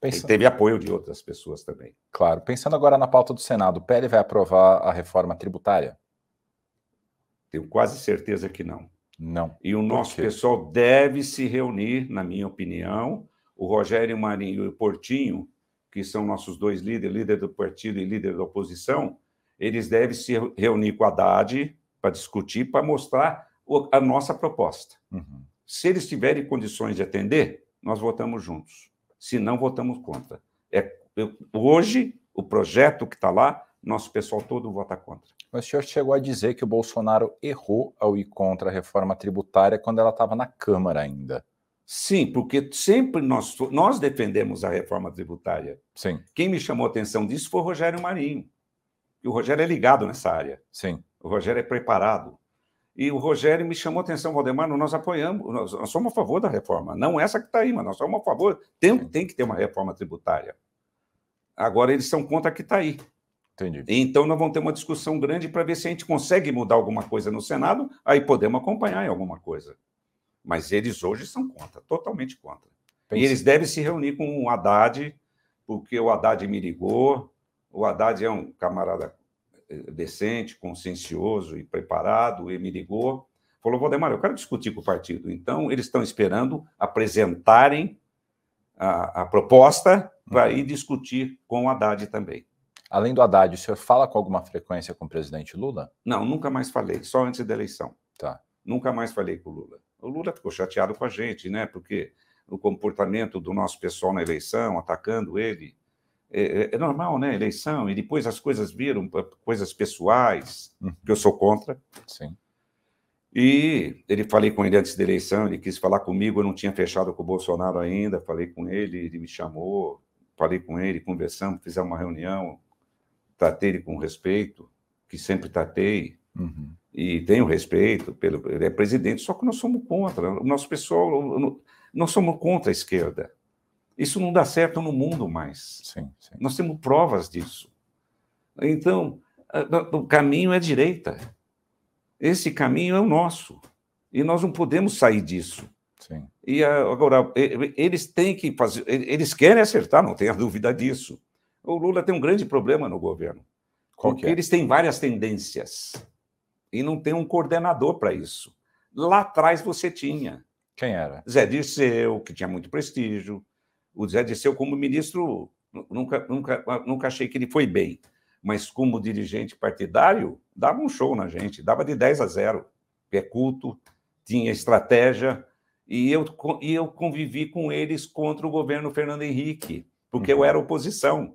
Pensando... teve apoio de outras pessoas também. Claro. Pensando agora na pauta do Senado, o PL vai aprovar a reforma tributária? Tenho quase certeza que não. Não. E o nosso pessoal deve se reunir, na minha opinião. O Rogério Marinho e o Portinho, que são nossos dois líderes, líder do partido e líder da oposição, eles devem se reunir com a Haddad para discutir, para mostrar a nossa proposta. Uhum. Se eles tiverem condições de atender, nós votamos juntos. Se não, votamos contra. É, eu, hoje, o projeto que está lá, nosso pessoal todo vota contra. Mas o senhor chegou a dizer que o Bolsonaro errou ao ir contra a reforma tributária quando ela estava na Câmara ainda. Sim, porque sempre nós, nós defendemos a reforma tributária. Sim. Quem me chamou a atenção disso foi o Rogério Marinho. E o Rogério é ligado nessa área. Sim. O Rogério é preparado. E o Rogério me chamou a atenção, Valdemar, nós apoiamos, nós, nós somos a favor da reforma. Não essa que está aí, mas nós somos a favor. Tem, tem que ter uma reforma tributária. Agora, eles são contra a que está aí. Entendi. Então, nós vamos ter uma discussão grande para ver se a gente consegue mudar alguma coisa no Senado, aí podemos acompanhar em alguma coisa. Mas eles hoje são contra, totalmente contra. E eles devem se reunir com o Haddad, porque o Haddad me ligou, o Haddad é um camarada decente, consciencioso e preparado, e me ligou, falou, Valdemar, eu quero discutir com o partido. Então, eles estão esperando apresentarem a, a proposta para uhum. ir discutir com o Haddad também. Além do Haddad, o senhor fala com alguma frequência com o presidente Lula? Não, nunca mais falei, só antes da eleição. Tá. Nunca mais falei com o Lula. O Lula ficou chateado com a gente, né? Porque o comportamento do nosso pessoal na eleição, atacando ele, é, é, é, normal, né? Eleição, e depois as coisas viram coisas pessoais, uhum. que eu sou contra. Sim. E ele falei com ele antes da eleição, ele quis falar comigo, eu não tinha fechado com o Bolsonaro ainda, falei com ele, ele me chamou, falei com ele, conversamos, fizemos uma reunião, tratei ele com respeito, que sempre tratei, uhum. e tenho respeito, pelo, ele é presidente, só que nós somos contra, o nosso pessoal, nós somos contra a esquerda. Isso não dá certo no mundo mais. Sim, sim. Nós temos provas disso. Então, o caminho é direita. Esse caminho é o nosso. E nós não podemos sair disso. Sim. E agora, eles têm que fazer, eles querem acertar, não tenha [laughs] dúvida disso. O Lula tem um grande problema no governo. Qual porque é? eles têm várias tendências. E não tem um coordenador para isso. Lá atrás você tinha. Quem era? Zé Dirceu, que tinha muito prestígio, o Zé Disseu, como ministro, nunca, nunca, nunca achei que ele foi bem, mas como dirigente partidário, dava um show na gente, dava de 10 a 0, é culto, tinha estratégia, e eu, e eu convivi com eles contra o governo Fernando Henrique, porque uhum. eu era oposição.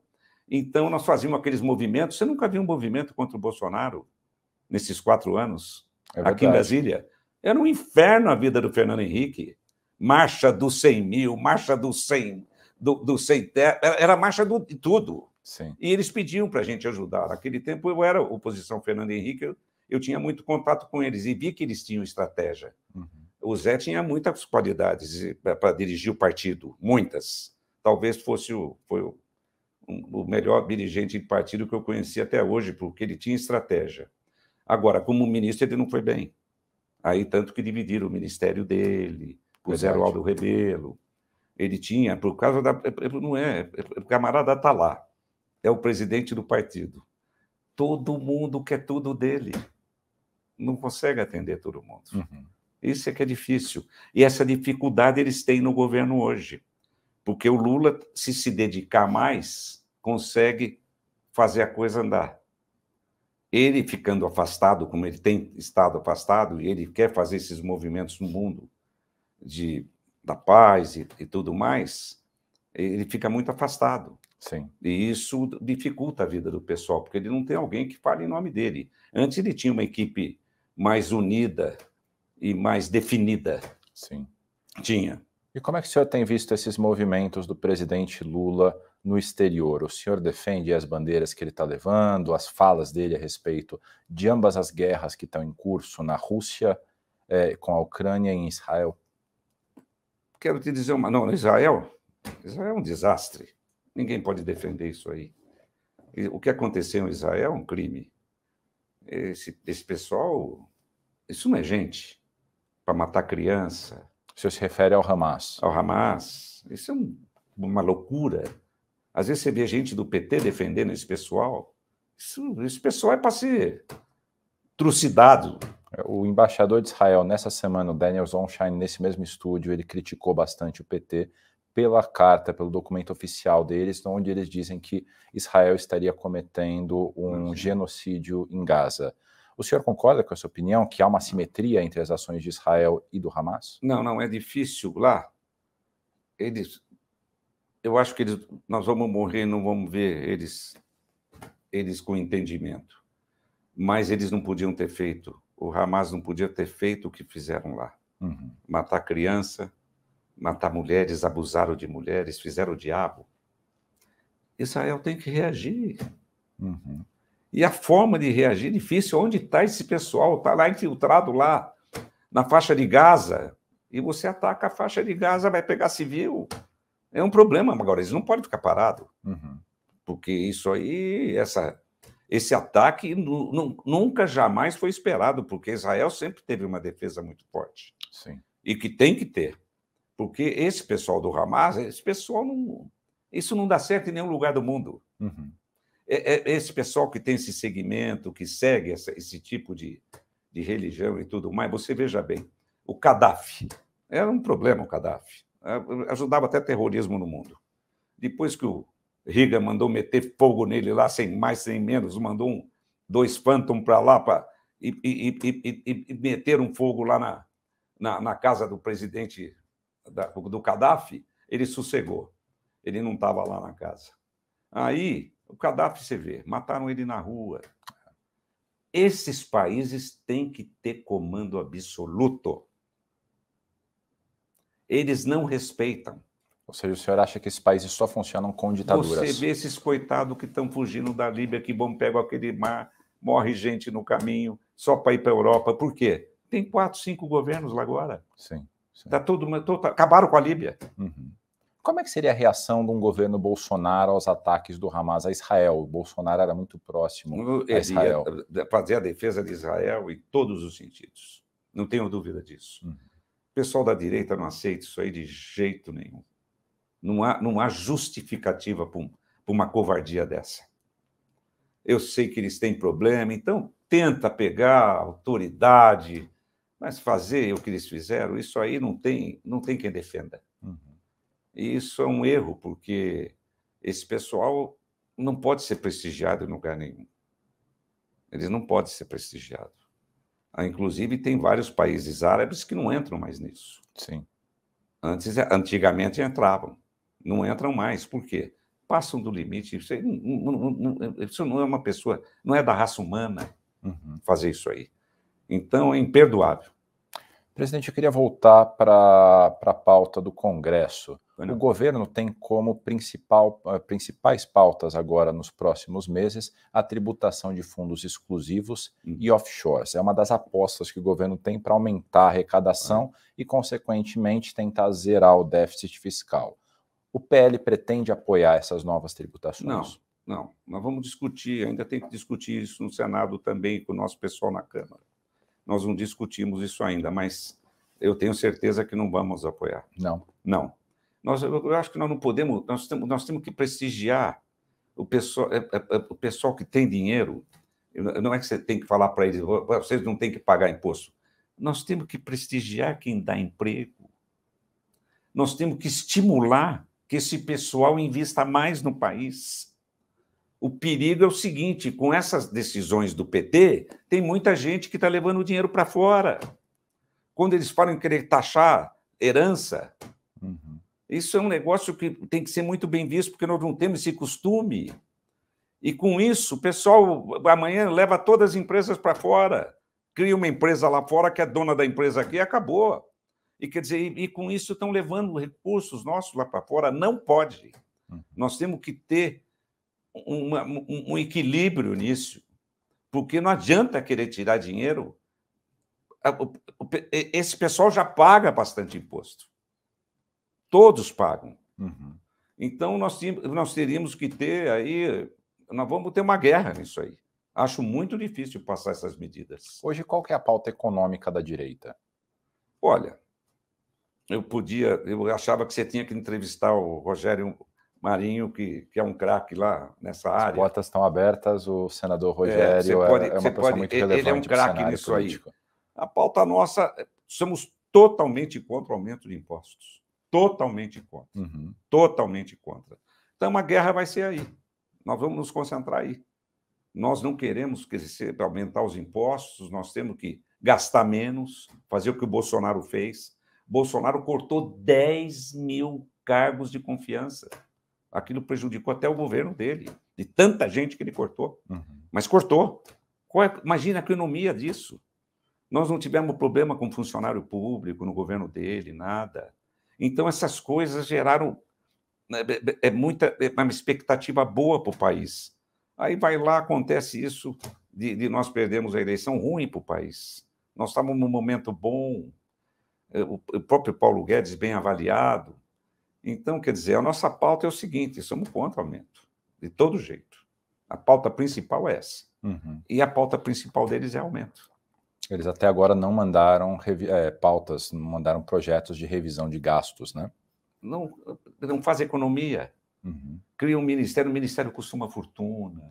Então, nós fazíamos aqueles movimentos. Você nunca viu um movimento contra o Bolsonaro nesses quatro anos, é aqui em Brasília? Era um inferno a vida do Fernando Henrique. Marcha dos 100 mil, marcha dos 100, do, do 100 era marcha do, de tudo. Sim. E eles pediam para a gente ajudar. Naquele tempo eu era oposição Fernando Henrique, eu, eu, tinha muito contato com eles e vi que eles tinham estratégia. Uhum. O Zé tinha muitas qualidades para dirigir o partido, muitas. Talvez fosse o, foi o, um, o melhor dirigente de partido que eu conheci até hoje, porque ele tinha estratégia. Agora, como ministro, ele não foi bem. Aí, tanto que dividiram o ministério dele, puseram Aldo Rebelo. Ele tinha, por causa da. É, é, não é, o camarada está lá, é o presidente do partido. Todo mundo quer tudo dele. Não consegue atender todo mundo. Uhum. Isso é que é difícil. E essa dificuldade eles têm no governo hoje. Porque o Lula, se se dedicar mais, consegue fazer a coisa andar ele ficando afastado, como ele tem estado afastado, e ele quer fazer esses movimentos no mundo de, da paz e, e tudo mais, ele fica muito afastado. Sim. E isso dificulta a vida do pessoal, porque ele não tem alguém que fale em nome dele. Antes ele tinha uma equipe mais unida e mais definida. Sim. Tinha. E como é que o senhor tem visto esses movimentos do presidente Lula no exterior? O senhor defende as bandeiras que ele está levando, as falas dele a respeito de ambas as guerras que estão em curso na Rússia, é, com a Ucrânia e em Israel? Quero te dizer uma. Não, Israel. Israel é um desastre. Ninguém pode defender isso aí. O que aconteceu em Israel é um crime. Esse, esse pessoal. Isso não é gente para matar criança. O senhor se refere ao Hamas? Ao Hamas. Isso é um, uma loucura. Às vezes você vê gente do PT defendendo esse pessoal. Isso, esse pessoal é para ser trucidado. O embaixador de Israel, nessa semana, o Daniel Zonshine, nesse mesmo estúdio, ele criticou bastante o PT pela carta, pelo documento oficial deles, onde eles dizem que Israel estaria cometendo um uhum. genocídio em Gaza. O senhor concorda com essa opinião, que há uma simetria entre as ações de Israel e do Hamas? Não, não, é difícil lá. Eles eu acho que eles, nós vamos morrer e não vamos ver eles, eles com entendimento. Mas eles não podiam ter feito, o Hamas não podia ter feito o que fizeram lá. Uhum. Matar criança, matar mulheres, abusaram de mulheres, fizeram o diabo. Israel tem que reagir. Uhum. E a forma de reagir é difícil. Onde está esse pessoal? Está lá infiltrado lá na faixa de Gaza. E você ataca a faixa de Gaza, vai pegar civil é um problema. Agora, eles não podem ficar parados, uhum. porque isso aí, essa, esse ataque nunca, jamais foi esperado, porque Israel sempre teve uma defesa muito forte. Sim. E que tem que ter. Porque esse pessoal do Hamas, esse pessoal não. Isso não dá certo em nenhum lugar do mundo. Uhum. É, é, esse pessoal que tem esse segmento, que segue essa, esse tipo de, de religião e tudo mais, você veja bem, o Gaddafi. Era um problema o Gaddafi ajudava até terrorismo no mundo. Depois que o Riga mandou meter fogo nele lá, sem mais, sem menos, mandou um, dois Phantom para lá pra, e, e, e, e, meter um fogo lá na, na, na casa do presidente da, do Gaddafi, ele sossegou. Ele não estava lá na casa. Aí, o Gaddafi, você vê, mataram ele na rua. Esses países têm que ter comando absoluto eles não respeitam. Ou seja, o senhor acha que esses países só funcionam com ditaduras? Você vê esses coitados que estão fugindo da Líbia, que vão pegar aquele mar, morre gente no caminho, só para ir para a Europa. Por quê? Tem quatro, cinco governos lá agora. Sim. sim. Tá tudo, todo, acabaram com a Líbia. Uhum. Como é que seria a reação de um governo Bolsonaro aos ataques do Hamas a Israel? O Bolsonaro era muito próximo a Israel. Fazer a defesa de Israel em todos os sentidos. Não tenho dúvida disso. Uhum. O pessoal da direita não aceita isso aí de jeito nenhum. Não há, não há justificativa para um, uma covardia dessa. Eu sei que eles têm problema, então tenta pegar a autoridade, mas fazer o que eles fizeram, isso aí não tem, não tem quem defenda. Uhum. E isso é um erro, porque esse pessoal não pode ser prestigiado em lugar nenhum. Eles não podem ser prestigiados. Ah, inclusive, tem vários países árabes que não entram mais nisso. Sim. Antes, antigamente entravam, não entram mais. Por quê? Passam do limite. Isso, não, não, não, isso não é uma pessoa, não é da raça humana uhum. fazer isso aí. Então, é imperdoável. Presidente, eu queria voltar para a pauta do Congresso. O governo tem como principal, uh, principais pautas agora nos próximos meses a tributação de fundos exclusivos uhum. e offshores. É uma das apostas que o governo tem para aumentar a arrecadação uhum. e, consequentemente, tentar zerar o déficit fiscal. O PL pretende apoiar essas novas tributações? Não, não. Nós vamos discutir, ainda tem que discutir isso no Senado também com o nosso pessoal na Câmara. Nós não discutimos isso ainda, mas eu tenho certeza que não vamos apoiar. Não. Não. Nós, eu acho que nós não podemos, nós temos, nós temos que prestigiar o pessoal, é, é, é, o pessoal que tem dinheiro. Não é que você tem que falar para eles, vocês não têm que pagar imposto. Nós temos que prestigiar quem dá emprego. Nós temos que estimular que esse pessoal invista mais no país. O perigo é o seguinte: com essas decisões do PT, tem muita gente que está levando o dinheiro para fora. Quando eles falam em querer taxar herança, uhum. isso é um negócio que tem que ser muito bem visto, porque nós não temos esse costume. E com isso, o pessoal amanhã leva todas as empresas para fora, cria uma empresa lá fora que é dona da empresa aqui e acabou. E quer dizer, e, e com isso estão levando recursos nossos lá para fora. Não pode. Uhum. Nós temos que ter uma, um, um equilíbrio nisso, porque não adianta querer tirar dinheiro. Esse pessoal já paga bastante imposto. Todos pagam. Uhum. Então, nós, nós teríamos que ter aí. Nós vamos ter uma guerra nisso aí. Acho muito difícil passar essas medidas. Hoje, qual é a pauta econômica da direita? Olha, eu podia, eu achava que você tinha que entrevistar o Rogério Marinho, que, que é um craque lá nessa área. As portas estão abertas, o senador Rogério é, pode, é, é uma pessoa pode, muito relevante Ele é um craque nisso político. aí. A pauta nossa, somos totalmente contra o aumento de impostos. Totalmente contra. Uhum. Totalmente contra. Então, a guerra vai ser aí. Nós vamos nos concentrar aí. Nós não queremos crescer, aumentar os impostos, nós temos que gastar menos, fazer o que o Bolsonaro fez. Bolsonaro cortou 10 mil cargos de confiança aquilo prejudicou até o governo dele, de tanta gente que ele cortou. Uhum. Mas cortou. É, imagina a economia disso. Nós não tivemos problema com funcionário público no governo dele, nada. Então, essas coisas geraram né, é, é muita, é uma expectativa boa para o país. Aí vai lá, acontece isso, de, de nós perdemos a eleição ruim para o país. Nós estávamos num momento bom, é, o próprio Paulo Guedes bem avaliado, então, quer dizer, a nossa pauta é o seguinte: somos contra o aumento, de todo jeito. A pauta principal é essa. Uhum. E a pauta principal deles é aumento. Eles até agora não mandaram é, pautas, não mandaram projetos de revisão de gastos, né? Não, não faz economia. Uhum. Cria um ministério, o ministério custa uma fortuna.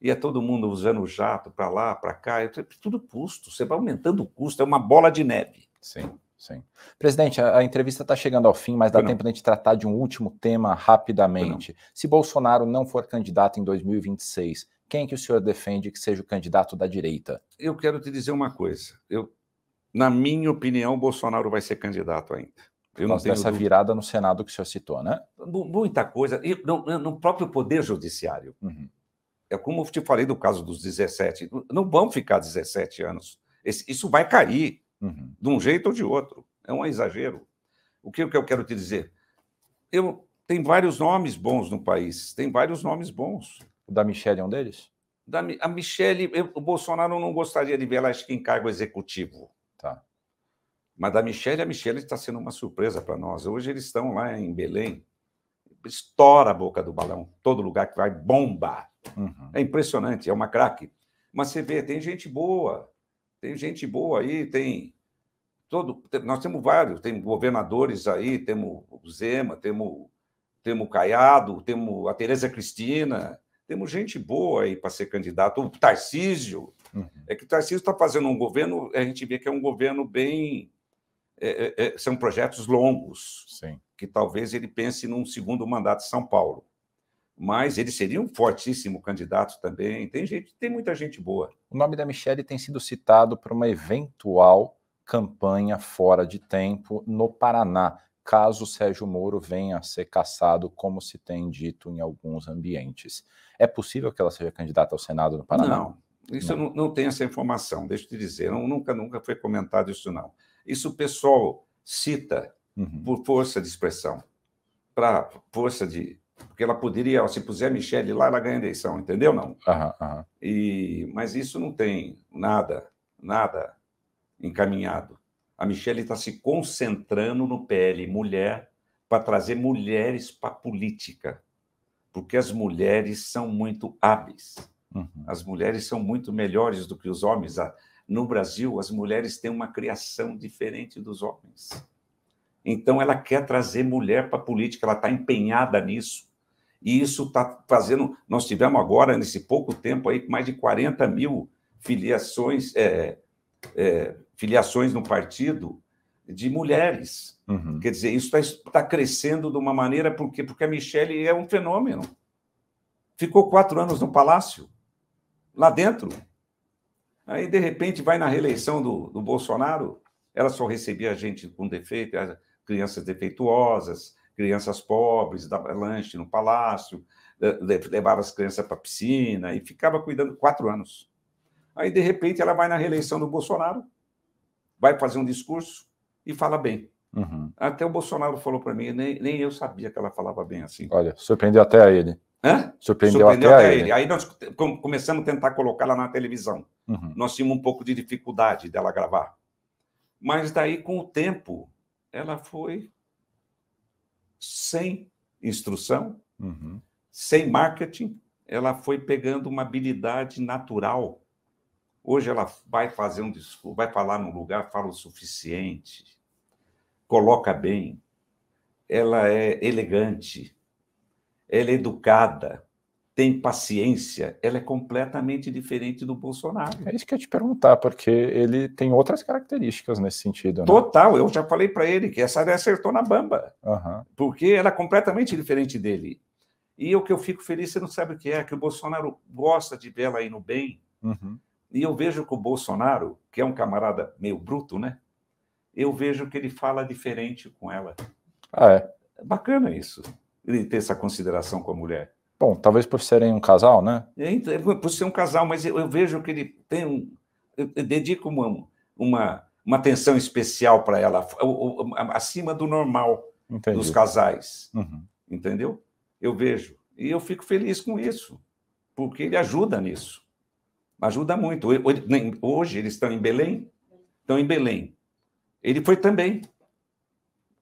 E é todo mundo usando o jato para lá, para cá, é tudo custo. Você vai aumentando o custo, é uma bola de neve. Sim. Sim. Presidente, a, a entrevista está chegando ao fim, mas dá tempo de a gente tratar de um último tema rapidamente. Se Bolsonaro não for candidato em 2026, quem que o senhor defende que seja o candidato da direita? Eu quero te dizer uma coisa. Eu, na minha opinião, Bolsonaro vai ser candidato ainda. Eu não tenho dessa virada no Senado que o senhor citou, né? Muita coisa. E no, no próprio Poder Judiciário. Uhum. É como eu te falei do caso dos 17. Não vão ficar 17 anos. Isso vai cair uhum. de um jeito ou de outro. É um exagero. O que, que eu quero te dizer? Eu, tem vários nomes bons no país, tem vários nomes bons. O da Michelle é um deles? Da, a Michelle, eu, o Bolsonaro não gostaria de ver ela acho que em cargo executivo. Tá. Mas da Michelle, a Michelle está sendo uma surpresa para nós. Hoje eles estão lá em Belém, estoura a boca do balão, todo lugar que vai, bomba. Uhum. É impressionante, é uma craque. Mas você vê, tem gente boa, tem gente boa aí, tem todo, nós temos vários, tem governadores aí, temos o Zema, temos temos o Caiado, temos a Tereza Cristina, temos gente boa aí para ser candidato, o Tarcísio. Uhum. É que o Tarcísio está fazendo um governo, a gente vê que é um governo bem. É, é, é, são projetos longos, Sim. que talvez ele pense num segundo mandato de São Paulo mas ele seria um fortíssimo candidato também. Tem gente, tem muita gente boa. O nome da Michelle tem sido citado para uma eventual campanha fora de tempo no Paraná, caso Sérgio Moro venha a ser caçado, como se tem dito em alguns ambientes. É possível que ela seja candidata ao Senado no Paraná? Não, isso não. eu não, não tenho essa informação, deixa eu te dizer, não, nunca, nunca foi comentado isso não. Isso o pessoal cita Uhum. por força de expressão, para força de. Porque ela poderia, se puser a Michelle lá, ela ganha a eleição, entendeu? Não. Aham, aham. E, mas isso não tem nada, nada encaminhado. A Michelle está se concentrando no PL mulher para trazer mulheres para a política, porque as mulheres são muito hábeis. Uhum. As mulheres são muito melhores do que os homens. No Brasil, as mulheres têm uma criação diferente dos homens. Então, ela quer trazer mulher para a política, ela está empenhada nisso. E isso está fazendo. Nós tivemos agora, nesse pouco tempo, aí, mais de 40 mil filiações, é, é, filiações no partido de mulheres. Uhum. Quer dizer, isso está crescendo de uma maneira, por quê? Porque a Michelle é um fenômeno. Ficou quatro anos no palácio, lá dentro. Aí, de repente, vai na reeleição do, do Bolsonaro, ela só recebia gente com defeito, as crianças defeituosas, crianças pobres, dava lanche no palácio, le- le- levava as crianças para a piscina e ficava cuidando quatro anos. Aí, de repente, ela vai na reeleição do Bolsonaro, vai fazer um discurso e fala bem. Uhum. Até o Bolsonaro falou para mim, nem, nem eu sabia que ela falava bem assim. Olha, surpreendeu até a ele. Hã? Surpreendeu, Surpreendeu até, até ele. ele. Aí nós com- começamos a tentar colocá-la na televisão. Uhum. Nós tínhamos um pouco de dificuldade dela gravar. Mas daí, com o tempo, ela foi sem instrução, Uhum. sem marketing, ela foi pegando uma habilidade natural. Hoje ela vai fazer um discurso, vai falar num lugar, fala o suficiente, coloca bem, ela é elegante, ela é educada, tem paciência, ela é completamente diferente do Bolsonaro. É isso que eu ia te perguntar, porque ele tem outras características nesse sentido, né? Total, eu já falei para ele que essa daí acertou na bamba. Aham. porque ela é completamente diferente dele. E o que eu fico feliz, você não sabe o que é, que o Bolsonaro gosta de ver ela indo bem. Uhum. E eu vejo que o Bolsonaro, que é um camarada meio bruto, né? Eu vejo que ele fala diferente com ela. Ah. É bacana isso, ele ter essa consideração com a mulher. Bom, talvez por serem um casal, né? É, então, é por ser um casal, mas eu, eu vejo que ele tem um. Dedico uma, uma, uma atenção especial para ela, acima do normal Entendi. dos casais. Uhum. entendeu? Eu vejo. E eu fico feliz com isso, porque ele ajuda nisso. Ajuda muito. Hoje eles estão em Belém, estão em Belém. Ele foi também.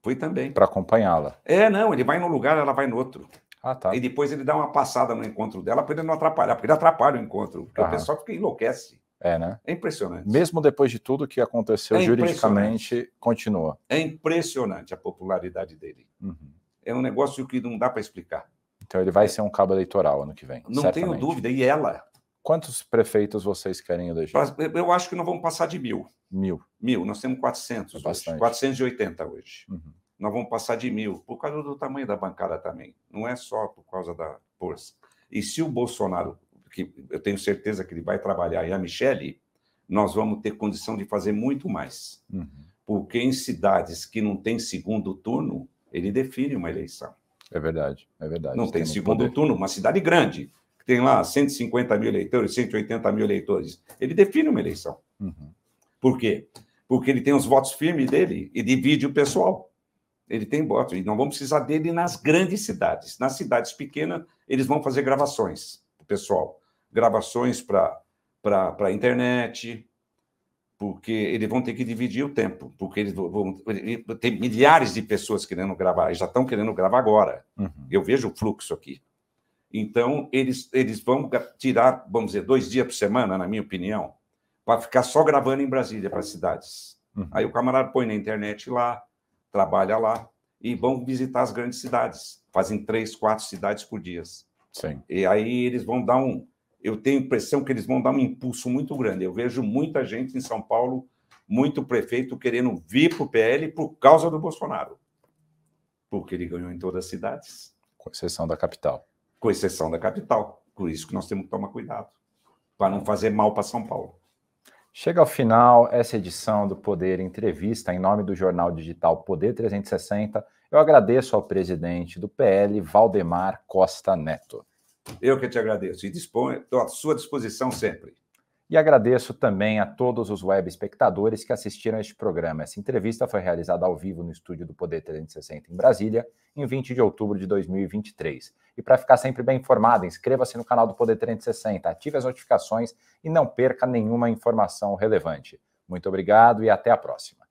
Foi também. Para acompanhá-la. É, não, ele vai num lugar, ela vai no outro. Ah, tá. E depois ele dá uma passada no encontro dela para ele não atrapalhar, porque ele atrapalha o encontro, porque o pessoal fica enlouquece. É, né? É impressionante. Mesmo depois de tudo que aconteceu É juridicamente, continua. É impressionante a popularidade dele. Uhum. É um negócio que não dá para explicar. Então ele vai ser um cabo eleitoral ano que vem. Não certamente. tenho dúvida. E ela? Quantos prefeitos vocês querem eleger? Eu acho que não vamos passar de mil. Mil. Mil, nós temos 400 É hoje, bastante. 480 hoje. Uhum. Nós vamos passar de mil, por causa do tamanho da bancada também. Não é só por causa da força. E se o Bolsonaro, que eu tenho certeza que ele vai trabalhar, e a Michele, nós vamos ter condição de fazer muito mais. Uhum. Porque em cidades que não tem segundo turno, ele define uma eleição. É verdade, é verdade. Não tem muito segundo poder. turno, uma cidade grande, que tem lá 150 mil eleitores, 180 mil eleitores. Ele define uma eleição. Uhum. Por quê? Porque ele tem os votos firmes dele e divide o pessoal. Ele tem votos. E não vamos precisar dele nas grandes cidades. Nas cidades pequenas, eles vão fazer gravações, pessoal. Gravações para a internet, porque eles vão ter que dividir o tempo. Porque eles vão, vão tem milhares de pessoas querendo gravar, já estão querendo gravar agora. Uhum. Eu vejo o fluxo aqui. Então, eles, eles vão tirar, vamos dizer, dois dias por semana, na minha opinião, para ficar só gravando em Brasília, para as cidades. Uhum. Aí o camarada põe na internet lá, trabalha lá, e vão visitar as grandes cidades. Fazem três, quatro cidades por dia. Sim. E aí eles vão dar um. Eu tenho a impressão que eles vão dar um impulso muito grande. Eu vejo muita gente em São Paulo, muito prefeito querendo vir para o PL por causa do Bolsonaro. Porque ele ganhou em todas as cidades Com exceção da capital. com exceção da capital. Por isso que nós temos que tomar cuidado, para não fazer mal para São Paulo. Chega ao final essa edição do Poder Entrevista em nome do jornal digital Poder 360. Eu agradeço ao presidente do PL, Valdemar Costa Neto. Eu que te agradeço e estou à sua disposição sempre. E agradeço também a todos os web espectadores que assistiram a este programa. Essa entrevista foi realizada ao vivo no estúdio do Poder 360 em Brasília, em 20 de outubro de 2023. E para ficar sempre bem informado, inscreva-se no canal do Poder 360, ative as notificações e não perca nenhuma informação relevante. Muito obrigado e até a próxima.